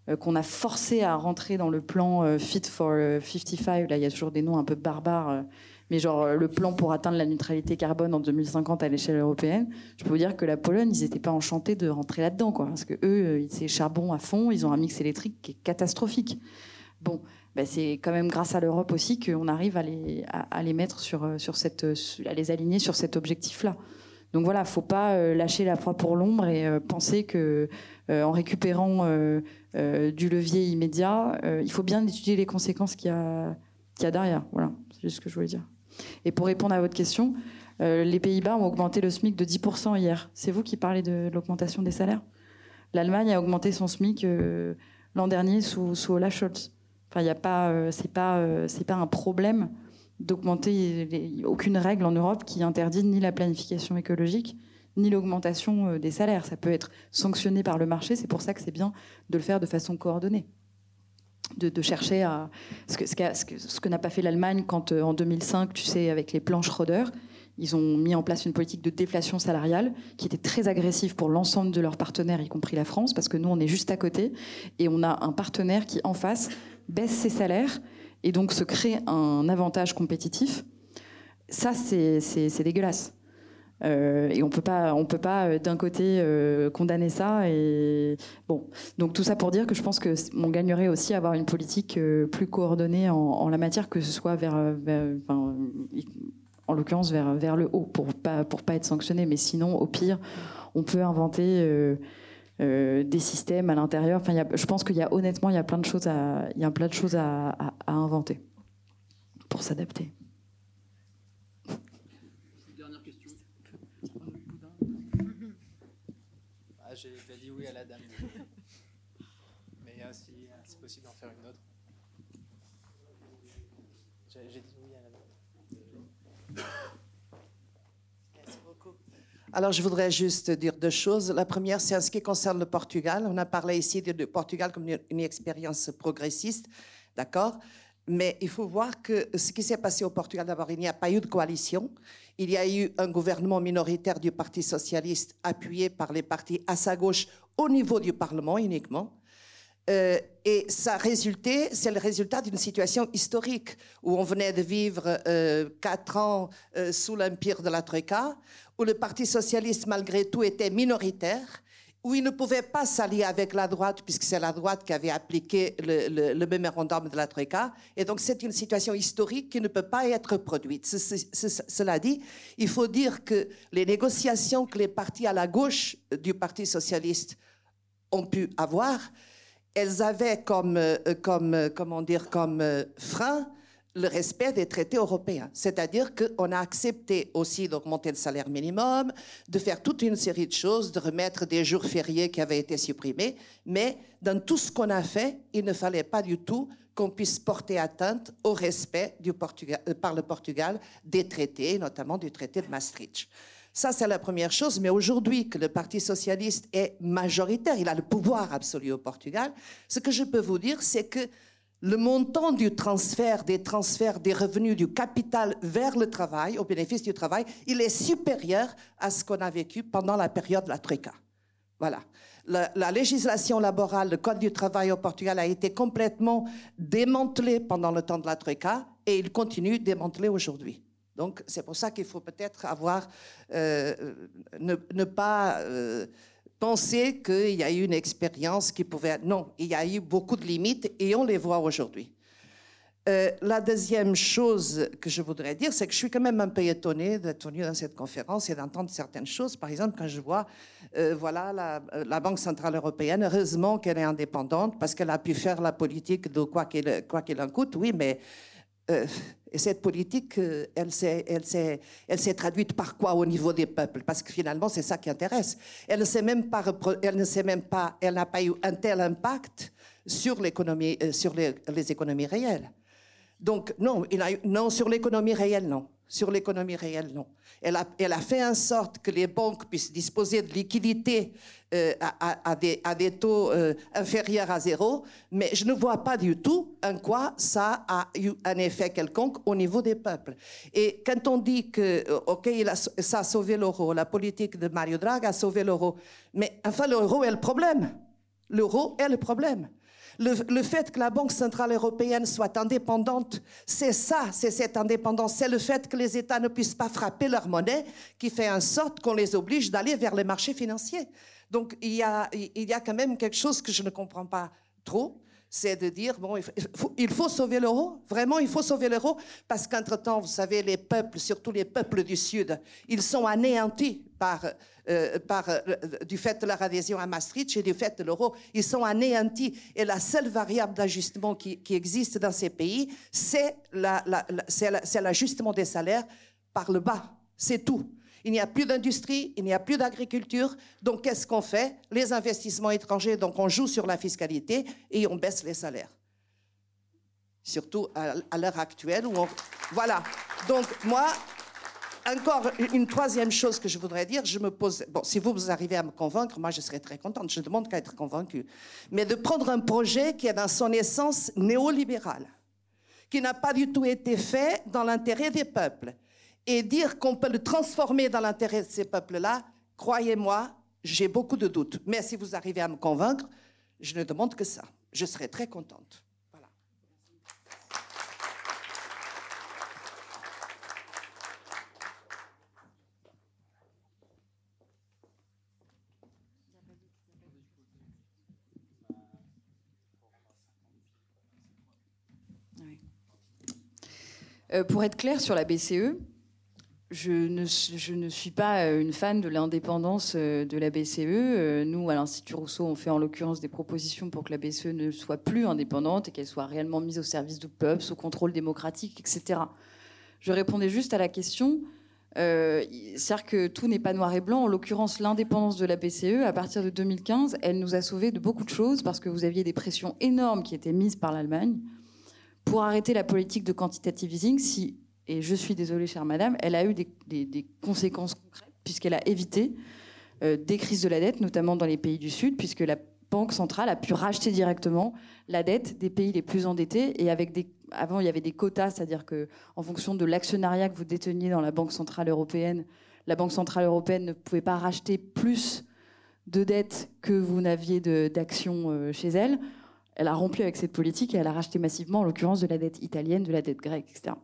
euh, qu'on a forcé à rentrer dans le plan Fit for 55, là il y a toujours des noms un peu barbares, mais genre le plan pour atteindre la neutralité carbone en 2050 à l'échelle européenne, je peux vous dire que la Pologne, ils n'étaient pas enchantés de rentrer là-dedans, quoi, parce que eux, c'est charbon à fond, ils ont un mix électrique qui est catastrophique. Bon, ben, c'est quand même grâce à l'Europe aussi qu'on arrive à les, mettre sur, euh, cette, euh, à les aligner sur cet objectif-là. Donc voilà, faut pas euh, lâcher la proie pour l'ombre et penser que en récupérant du levier immédiat, il faut bien étudier les conséquences qu'il y a, qu'il y a derrière. Voilà, c'est juste ce que je voulais dire. Et pour répondre à votre question, les Pays-Bas ont augmenté le SMIC de 10% hier. C'est vous qui parlez de l'augmentation des salaires? L'Allemagne a augmenté son SMIC l'an dernier sous, sous Olaf Scholz. Enfin, il a pas, euh, c'est pas, euh, c'est pas un problème d'augmenter aucune règle en Europe qui interdit ni la planification écologique ni l'augmentation euh, des salaires. Ça peut être sanctionné par le marché. C'est pour ça que c'est bien de le faire de façon coordonnée. De, chercher à ce que, ce que, ce que n'a pas fait l'Allemagne quand en 2005, tu sais, avec les plans Schroeder, ils ont mis en place une politique de déflation salariale qui était très agressive pour l'ensemble de leurs partenaires, y compris la France, parce que nous, on est juste à côté et on a un partenaire qui, en face, baisse ses salaires et donc se crée un avantage compétitif, ça c'est dégueulasse. Euh, et on peut pas, on peut pas euh, d'un côté euh, condamner ça et bon. Donc tout ça pour dire que je pense que on gagnerait aussi à avoir une politique plus coordonnée en, la matière, que ce soit vers, en l'occurrence vers vers le haut pour pas pour pas être sanctionné, mais sinon au pire on peut inventer euh, des systèmes à l'intérieur. Enfin, je pense qu'il y a honnêtement, il y a plein de choses à, inventer pour s'adapter. Dernière question. Ah, J'ai dit oui à la dame. Mais euh, si euh, c'est possible d'en faire une autre. J'ai dit oui à la dame. Alors, je voudrais juste dire deux choses. La première, c'est en ce qui concerne le Portugal. On a parlé ici du Portugal comme une, expérience progressiste, d'accord? Mais il faut voir que ce qui s'est passé au Portugal, d'abord, il n'y a pas eu de coalition. Il y a eu un gouvernement minoritaire du Parti socialiste appuyé par les partis à sa gauche au niveau du Parlement uniquement. Euh, et ça résulté, c'est le résultat d'une situation historique où on venait de vivre euh, quatre ans euh, sous l'empire de la Troïka, où le Parti socialiste, malgré tout, était minoritaire où il ne pouvait pas s'allier avec la droite, puisque c'est la droite qui avait appliqué le, le, mémorandum de la Troïka. Et donc, c'est une situation historique qui ne peut pas être produite. cela dit, il faut dire que les négociations que les partis à la gauche du Parti socialiste ont pu avoir, elles avaient comme, euh, comme euh, comment dire, comme euh, frein le respect des traités européens. C'est-à-dire qu'on a accepté aussi d'augmenter le salaire minimum, de faire toute une série de choses, de remettre des jours fériés qui avaient été supprimés, mais dans tout ce qu'on a fait, il ne fallait pas du tout qu'on puisse porter atteinte au respect Portugal, par le Portugal des traités, notamment du traité de Maastricht. Ça, c'est la première chose. Mais aujourd'hui, que le Parti socialiste est majoritaire, il a le pouvoir absolu au Portugal, ce que je peux vous dire, c'est que le montant du transfert, des transferts des revenus du capital vers le travail, au bénéfice du travail, il est supérieur à ce qu'on a vécu pendant la période de la Troïka. Voilà. La, la, législation laborale, le Code du travail au Portugal a été complètement démantelé pendant le temps de la Troïka et il continue démantelé aujourd'hui. Donc c'est pour ça qu'il faut peut-être avoir, euh, ne, pas euh, penser qu'il y a eu une expérience qui pouvait... Non, il y a eu beaucoup de limites et on les voit aujourd'hui. Euh, la deuxième chose que je voudrais dire, c'est que je suis quand même un peu étonnée d'être venue dans cette conférence et d'entendre certaines choses. Par exemple, quand je vois, voilà, la, la, Banque centrale européenne, heureusement qu'elle est indépendante parce qu'elle a pu faire la politique de quoi qu'il en coûte. Oui, mais euh, et cette politique, euh, elle s'est, traduite par quoi au niveau des peuples? Parce que finalement, c'est ça qui intéresse. Elle ne même pas, elle ne même pas, elle n'a pas eu un tel impact sur l'économie, euh, sur les, économies réelles. Donc non, non sur l'économie réelle, non. Sur l'économie réelle, non. Elle a, fait en sorte que les banques puissent disposer de liquidités euh, à, des, taux euh, inférieurs à zéro, mais je ne vois pas du tout en quoi ça a eu un effet quelconque au niveau des peuples. Et quand on dit que, euh, OK, ça a sauvé l'euro, la politique de Mario Draghi a sauvé l'euro, mais enfin, l'euro est le problème. L'euro est le problème. Le, fait que la Banque centrale européenne soit indépendante, c'est ça, c'est cette indépendance. C'est le fait que les États ne puissent pas frapper leur monnaie qui fait en sorte qu'on les oblige d'aller vers les marchés financiers. Donc il y, a, il y a quand même quelque chose que je ne comprends pas trop c'est de dire, bon, il faut, sauver l'euro, vraiment, il faut sauver l'euro, parce qu'entre-temps, vous savez, les peuples, surtout les peuples du Sud, ils sont anéantis par, euh, euh, du fait de leur adhésion à Maastricht et du fait de l'euro, ils sont anéantis. Et la seule variable d'ajustement qui, existe dans ces pays, c'est l'ajustement des salaires par le bas. C'est tout. Il n'y a plus d'industrie, il n'y a plus d'agriculture. Donc, qu'est-ce qu'on fait? Les investissements étrangers, donc on joue sur la fiscalité et on baisse les salaires. Surtout à, l'heure actuelle où. Voilà. Donc, moi, encore une troisième chose que je voudrais dire, je me pose, bon, si vous, vous arrivez à me convaincre, moi je serais très contente, je ne demande qu'à être convaincue, mais de prendre un projet qui est dans son essence néolibéral, qui n'a pas du tout été fait dans l'intérêt des peuples, et dire qu'on peut le transformer dans l'intérêt de ces peuples-là, croyez-moi, j'ai beaucoup de doutes. Mais si vous arrivez à me convaincre, je ne demande que ça. Je serai très contente. Voilà. Euh, pour être clair sur la BCE, je ne, suis pas euh, une fan de l'indépendance euh, de la BCE. Euh, nous, à l'Institut Rousseau, on fait en l'occurrence des propositions pour que la BCE ne soit plus indépendante et qu'elle soit réellement mise au service du peuple, sous contrôle démocratique, etc. Je répondais juste à la question. Euh, C'est-à-dire que tout n'est pas noir et blanc. En l'occurrence, l'indépendance de la BCE, à partir de 2015, elle nous a sauvé de beaucoup de choses parce que vous aviez des pressions énormes qui étaient mises par l'Allemagne pour arrêter la politique de quantitative easing. Si et je suis désolée, chère madame, elle a eu des, conséquences concrètes, puisqu'elle a évité euh, des crises de la dette, notamment dans les pays du Sud, puisque la Banque centrale a pu racheter directement la dette des pays les plus endettés. Et avant, il y avait des quotas, c'est-à-dire que en fonction de l'actionnariat que vous déteniez dans la Banque centrale européenne, la Banque centrale européenne ne pouvait pas racheter plus de dettes que vous n'aviez d'actions euh, chez elle. Elle a rompu avec cette politique et elle a racheté massivement, en l'occurrence, de la dette italienne, de la dette grecque, etc.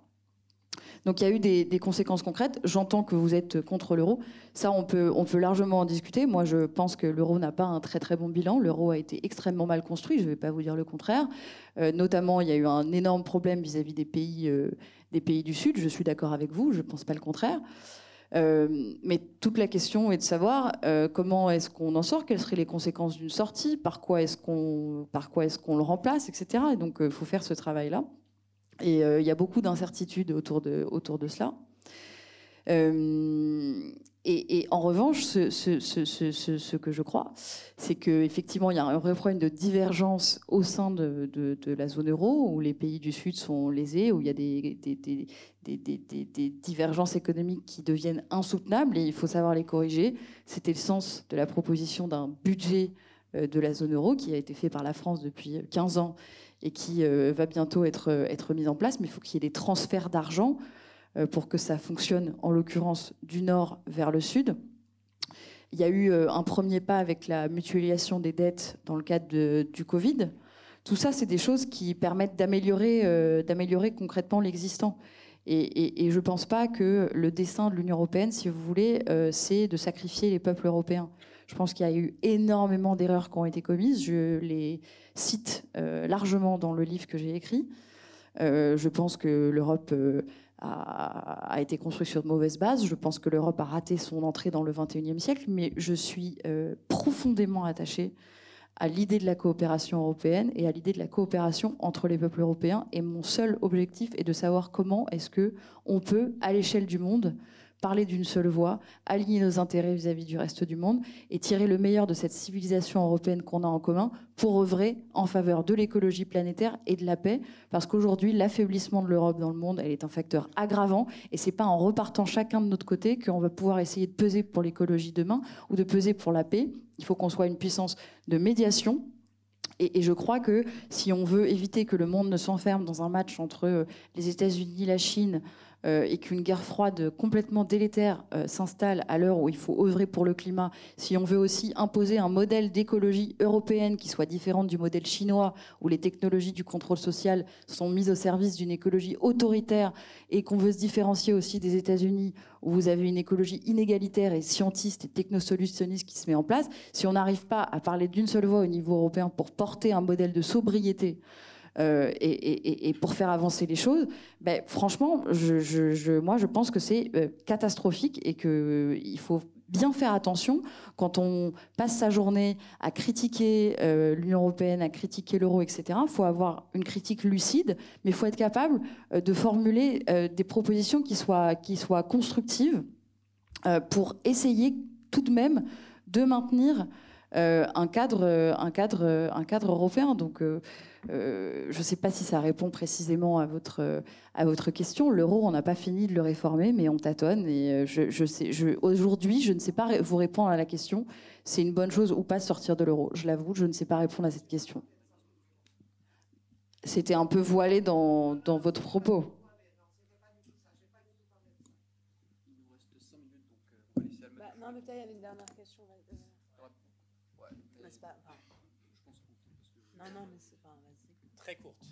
Donc il y a eu des, conséquences concrètes. J'entends que vous êtes contre l'euro. Ça, on peut, largement en discuter. Moi, je pense que l'euro n'a pas un très très bon bilan. L'euro a été extrêmement mal construit. Je ne vais pas vous dire le contraire. Euh, notamment, il y a eu un énorme problème vis-à-vis des pays, euh, du Sud. Je suis d'accord avec vous. Je ne pense pas le contraire. Euh, mais toute la question est de savoir comment est-ce qu'on en sort, quelles seraient les conséquences d'une sortie, par quoi est-ce qu'on par quoi est-ce qu'on le remplace, etc. Et donc, il faut faire ce travail-là. Et il y a beaucoup d'incertitudes autour de autour de cela. Et, et, en revanche, ce, que je crois, c'est qu'effectivement, il y a un vrai problème de divergence au sein de, de, la zone euro, où les pays du Sud sont lésés, où il y a des, des, des, des, divergences économiques qui deviennent insoutenables, et il faut savoir les corriger. C'était le sens de la proposition d'un budget de la zone euro qui a été fait par la France depuis 15 ans et qui va bientôt être, être mis en place, mais il faut qu'il y ait des transferts d'argent euh, pour que ça fonctionne, en l'occurrence du nord vers le sud. Il y a eu euh, un premier pas avec la mutualisation des dettes dans le cadre du Covid. Tout ça, c'est des choses qui permettent d'améliorer, euh, concrètement l'existant. Et, je ne pense pas que le dessin de l'Union européenne, si vous voulez, c'est de sacrifier les peuples européens. Je pense qu'il y a eu énormément d'erreurs qui ont été commises. Je les cite largement dans le livre que j'ai écrit. je pense que l'Europe a, été construit sur de mauvaises bases. Je pense que l'Europe a raté son entrée dans le XXIe siècle, mais je suis euh, profondément attachée à l'idée de la coopération européenne et à l'idée de la coopération entre les peuples européens. Et mon seul objectif est de savoir comment est-ce que on peut, à l'échelle du monde, parler d'une seule voix, aligner nos intérêts vis-à-vis du reste du monde et tirer le meilleur de cette civilisation européenne qu'on a en commun pour œuvrer en faveur de l'écologie planétaire et de la paix. Parce qu'aujourd'hui, l'affaiblissement de l'Europe dans le monde, elle est un facteur aggravant et c'est pas en repartant chacun de notre côté qu'on va pouvoir essayer de peser pour l'écologie demain ou de peser pour la paix. Il faut qu'on soit une puissance de médiation et, je crois que si on veut éviter que le monde ne s'enferme dans un match entre les États-Unis, la Chine, euh, et qu'une guerre froide complètement délétère euh, s'installe à l'heure où il faut œuvrer pour le climat, si on veut aussi imposer un modèle d'écologie européenne qui soit différent du modèle chinois, où les technologies du contrôle social sont mises au service d'une écologie autoritaire, et qu'on veut se différencier aussi des États-Unis, où vous avez une écologie inégalitaire et scientiste et technosolutionniste qui se met en place, si on n'arrive pas à parler d'une seule voix au niveau européen pour porter un modèle de sobriété, euh, et, pour faire avancer les choses, ben, franchement, je, moi, je pense que c'est euh, catastrophique et qu'il euh, faut bien faire attention quand on passe sa journée à critiquer l'Union européenne, à critiquer l'euro, etc. Il faut avoir une critique lucide, mais il faut être capable de formuler des propositions qui soient, qui soient constructives pour essayer tout de même de maintenir un, cadre, un, cadre, un cadre européen. Donc, euh, je ne sais pas si ça répond précisément à votre, à votre question. L'euro, on n'a pas fini de le réformer, mais on tâtonne. Et euh, aujourd'hui, je ne sais pas vous répondre à la question. C'est une bonne chose ou pas sortir de l'euro. Je l'avoue, je ne sais pas répondre à cette question. C'était un peu voilé dans, dans votre propos. Bah, non, mais il y avait une dernière question. Non, non, mais c'est pas très courte.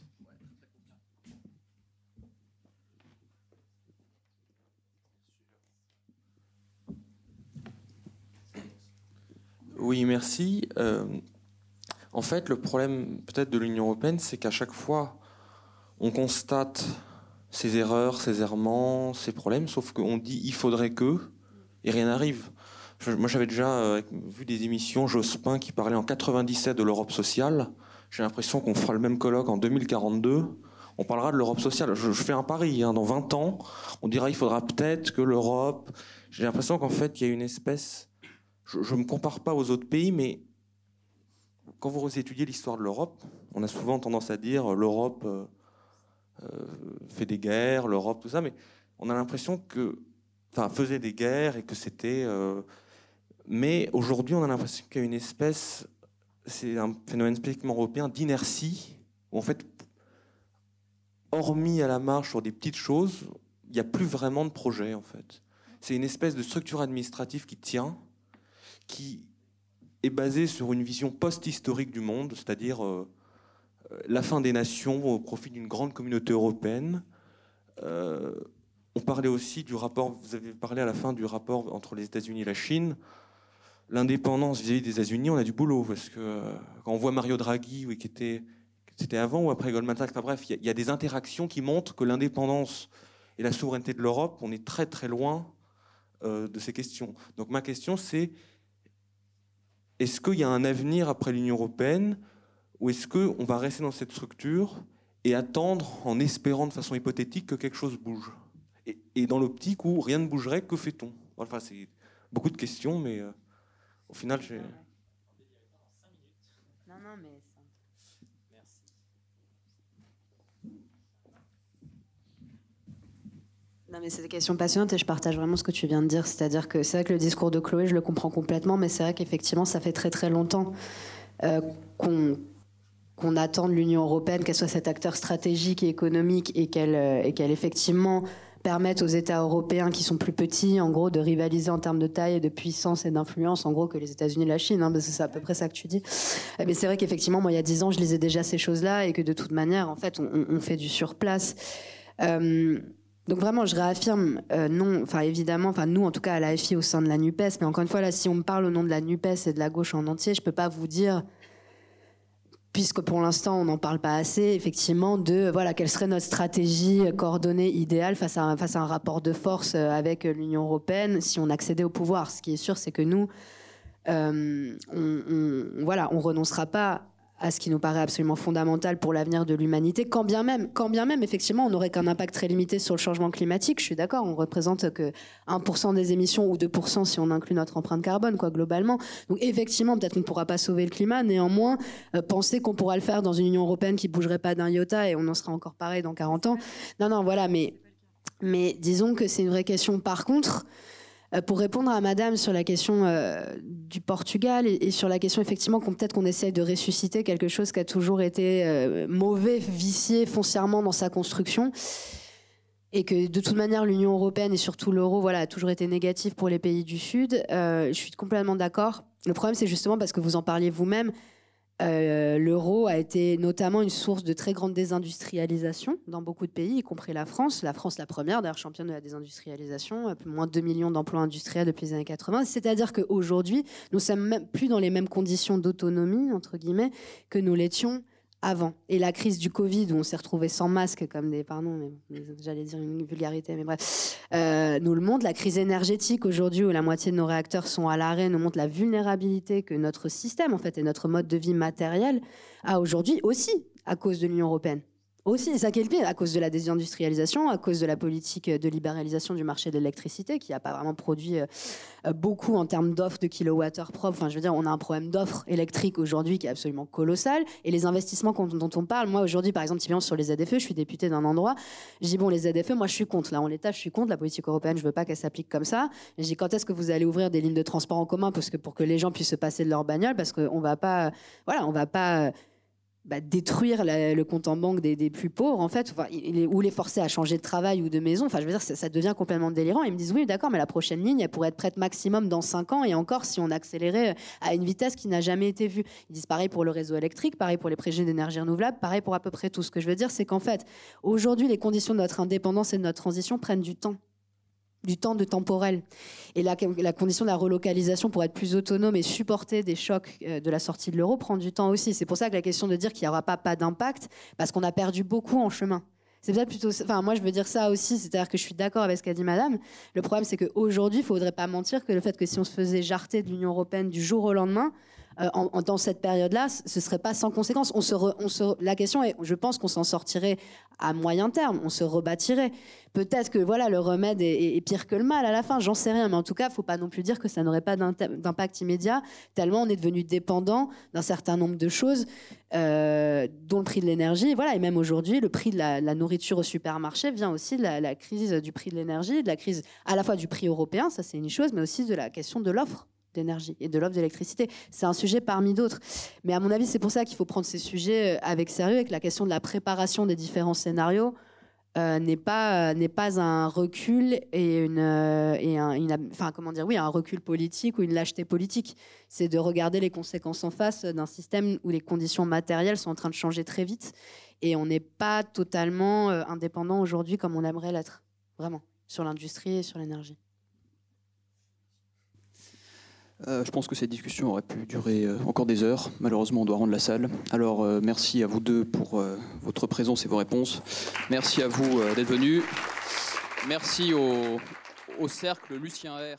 Oui, merci. Euh, en fait, le problème peut-être de l'Union européenne, c'est qu'à chaque fois, on constate ses erreurs, ses errements, ses problèmes, sauf qu'on dit il faudrait que, et rien n'arrive. Moi, j'avais déjà euh, vu des émissions Jospin qui parlait en 97 de l'Europe sociale. J'ai l'impression qu'on fera le même colloque en 2042. On parlera de l'Europe sociale. Je, fais un pari. Hein. dans 20 ans, on dira il faudra peut-être que l'Europe. J'ai l'impression qu'en fait, il y a une espèce. Je ne me compare pas aux autres pays, mais quand vous étudiez l'histoire de l'Europe, on a souvent tendance à dire l'Europe euh, euh, fait des guerres, l'Europe, tout ça, mais on a l'impression que. Enfin, faisait des guerres et que c'était. Euh, mais aujourd'hui, on a l'impression qu'il y a une espèce c'est un phénomène spécifiquement européen d'inertie, où en fait, hormis à la marche sur des petites choses, il n'y a plus vraiment de projet en fait. C'est une espèce de structure administrative qui tient, qui est basée sur une vision post-historique du monde, c'est-à-dire euh, euh, la fin des nations au profit d'une grande communauté européenne. Euh, on parlait aussi du rapport, vous avez parlé à la fin du rapport entre les États-Unis et la Chine. L'indépendance vis-à-vis des États-Unis, on a du boulot, parce que quand on voit Mario Draghi, oui, qui était, c'était avant ou après Goldman Sachs, bref, il y, a des interactions qui montrent que l'indépendance et la souveraineté de l'Europe, on est très très loin de ces questions. Donc ma question, c'est est-ce qu'il y a un avenir après l'Union européenne, ou est-ce qu'on va rester dans cette structure et attendre en espérant de façon hypothétique que quelque chose bouge? Et, dans l'optique où rien ne bougerait, que fait-on? Enfin, c'est beaucoup de questions, mais euh, au final, j'ai. Non, non, mais. Merci. C'est des questions passionnantes et je partage vraiment ce que tu viens de dire. C'est-à-dire que c'est vrai que le discours de Chloé, je le comprends complètement, mais c'est vrai qu'effectivement, ça fait très très longtemps euh, qu'on attend de l'Union européenne qu'elle soit cet acteur stratégique et économique et qu'elle euh, effectivement permette aux États européens qui sont plus petits, en gros, de rivaliser en termes de taille, de puissance et d'influence, en gros, que les États-Unis et la Chine, hein, c'est à peu près ça que tu dis. Mais c'est vrai qu'effectivement, moi, il y a dix ans, je lisais déjà ces choses-là et que de toute manière, en fait, on, fait du surplace. Euh, donc vraiment, je réaffirme, euh, non, enfin évidemment, enfin nous en tout cas à l'AFI au sein de la Nupes, mais encore une fois là, si on me parle au nom de la Nupes et de la gauche en entier, je peux pas vous dire puisque pour l'instant on n'en parle pas assez, effectivement, de voilà quelle serait notre stratégie coordonnée idéale face à un, face à un rapport de force euh, avec l'Union européenne si on accédait au pouvoir. Ce qui est sûr, c'est que nous, euh, on, on, voilà, on renoncera pas à ce qui nous paraît absolument fondamental pour l'avenir de l'humanité, quand bien même, quand bien même, effectivement, on n'aurait qu'un impact très limité sur le changement climatique. Je suis d'accord, on représente que 1% des émissions ou 2% si on inclut notre empreinte carbone, quoi, globalement. Donc, effectivement, peut-être qu'on ne pourra pas sauver le climat. Néanmoins, euh, penser qu'on pourra le faire dans une Union européenne qui bougerait pas d'un iota et on en sera encore pareil dans 40 ans. Non, non, voilà, mais, mais disons que c'est une vraie question. Par contre, pour répondre à Madame sur la question euh, du Portugal et, sur la question effectivement qu'on peut-être qu'on essaye de ressusciter quelque chose qui a toujours été euh, mauvais, vicié foncièrement dans sa construction, et que de toute manière l'Union européenne et surtout l'euro, voilà, a toujours été négatif pour les pays du Sud. je suis complètement d'accord. Le problème, c'est justement parce que vous en parliez vous-même. Euh, l'euro a été notamment une source de très grande désindustrialisation dans beaucoup de pays, y compris la France. La France, la première, d'ailleurs, championne de la désindustrialisation, euh, moins de 2 millions d'emplois industriels depuis les années 80. C'est-à-dire qu'aujourd'hui, nous sommes même plus dans les mêmes conditions d'autonomie, entre guillemets, que nous l'étions Et la crise du Covid, où on s'est retrouvé sans masque, comme des, pardon, j'allais dire une vulgarité, mais bref, euh, nous le montre. La crise énergétique aujourd'hui, où la moitié de nos réacteurs sont à l'arrêt, nous montre la vulnérabilité que notre système, en fait, et notre mode de vie matériel a aujourd'hui aussi à cause de l'Union européenne. Aussi, ça qui est le pire, à cause de la désindustrialisation, à cause de la politique de libéralisation du marché de l'électricité, qui n'a pas vraiment produit euh, beaucoup en termes d'offres de kilowattheures propres. Enfin, je veux dire, on a un problème d'offres électriques aujourd'hui qui est absolument colossal. Et les investissements dont on parle, moi aujourd'hui, par exemple, typiquement sur les ZFE, je suis député d'un endroit, je dis, bon, les ZFE, moi je suis contre. Là, en l'état, je suis contre la politique européenne, je veux pas qu'elle s'applique comme ça. je dis, quand est-ce que vous allez ouvrir des lignes de transport en commun? Parce que, pour que les gens puissent se passer de leur bagnole Parce qu'on va pas, voilà, on va pas bah, détruire le compte en banque des, plus pauvres, en fait, ou les forcer à changer de travail ou de maison. Enfin, je veux dire, ça, devient complètement délirant. Ils me disent oui, d'accord, mais la prochaine ligne, elle pourrait être prête maximum dans 5 ans, et encore si on accélérait à une vitesse qui n'a jamais été vue. Ils disent pareil pour le réseau électrique, pareil pour les projets d'énergie renouvelable, pareil pour à peu près tout. Ce que je veux dire, c'est qu'en fait, aujourd'hui, les conditions de notre indépendance et de notre transition prennent du temps du temps de temporel. Et la, la, condition de la relocalisation pour être plus autonome et supporter des chocs euh, de la sortie de l'euro prend du temps aussi. C'est pour ça que la question de dire qu'il n'y aura pas, pas d'impact, parce qu'on a perdu beaucoup en chemin. C'est peut-être plutôt. Enfin, moi, je veux dire ça aussi, c'est-à-dire que je suis d'accord avec ce qu'a dit Madame. Le problème, c'est qu'aujourd'hui, il ne faudrait pas mentir que le fait que si on se faisait jarter de l'Union européenne du jour au lendemain, euh, dans cette période-là, ce serait pas sans conséquence. La question est, je pense qu'on s'en sortirait à moyen terme, on se rebâtirait. Peut-être que voilà, le remède est, pire que le mal à la fin, j'en sais rien, mais en tout cas, faut pas non plus dire que ça n'aurait pas d'impact immédiat, tellement on est devenu dépendant d'un certain nombre de choses, euh, dont le prix de l'énergie. Voilà, et même aujourd'hui, le prix de la, nourriture au supermarché vient aussi de la crise du prix de l'énergie, de la crise à la fois du prix européen, ça c'est une chose, mais aussi de la question de l'offre d'énergie et de l'offre d'électricité. C'est un sujet parmi d'autres. Mais à mon avis, c'est pour ça qu'il faut prendre ces sujets euh, avec sérieux et que la question de la préparation des différents scénarios euh, n'est pas euh, n'est pas un recul et une et un enfin comment dire oui un recul politique ou une lâcheté politique c'est de regarder les conséquences en face d'un système où les conditions matérielles sont en train de changer très vite et on n'est pas totalement indépendant aujourd'hui comme on aimerait l'être vraiment sur l'industrie et sur l'énergie. Euh, je pense que cette discussion aurait pu durer euh, encore des heures. Malheureusement, on doit rendre la salle. Alors, euh, merci à vous deux pour votre présence et vos réponses. Merci à vous d'être venus. Merci au, au cercle Lucien R,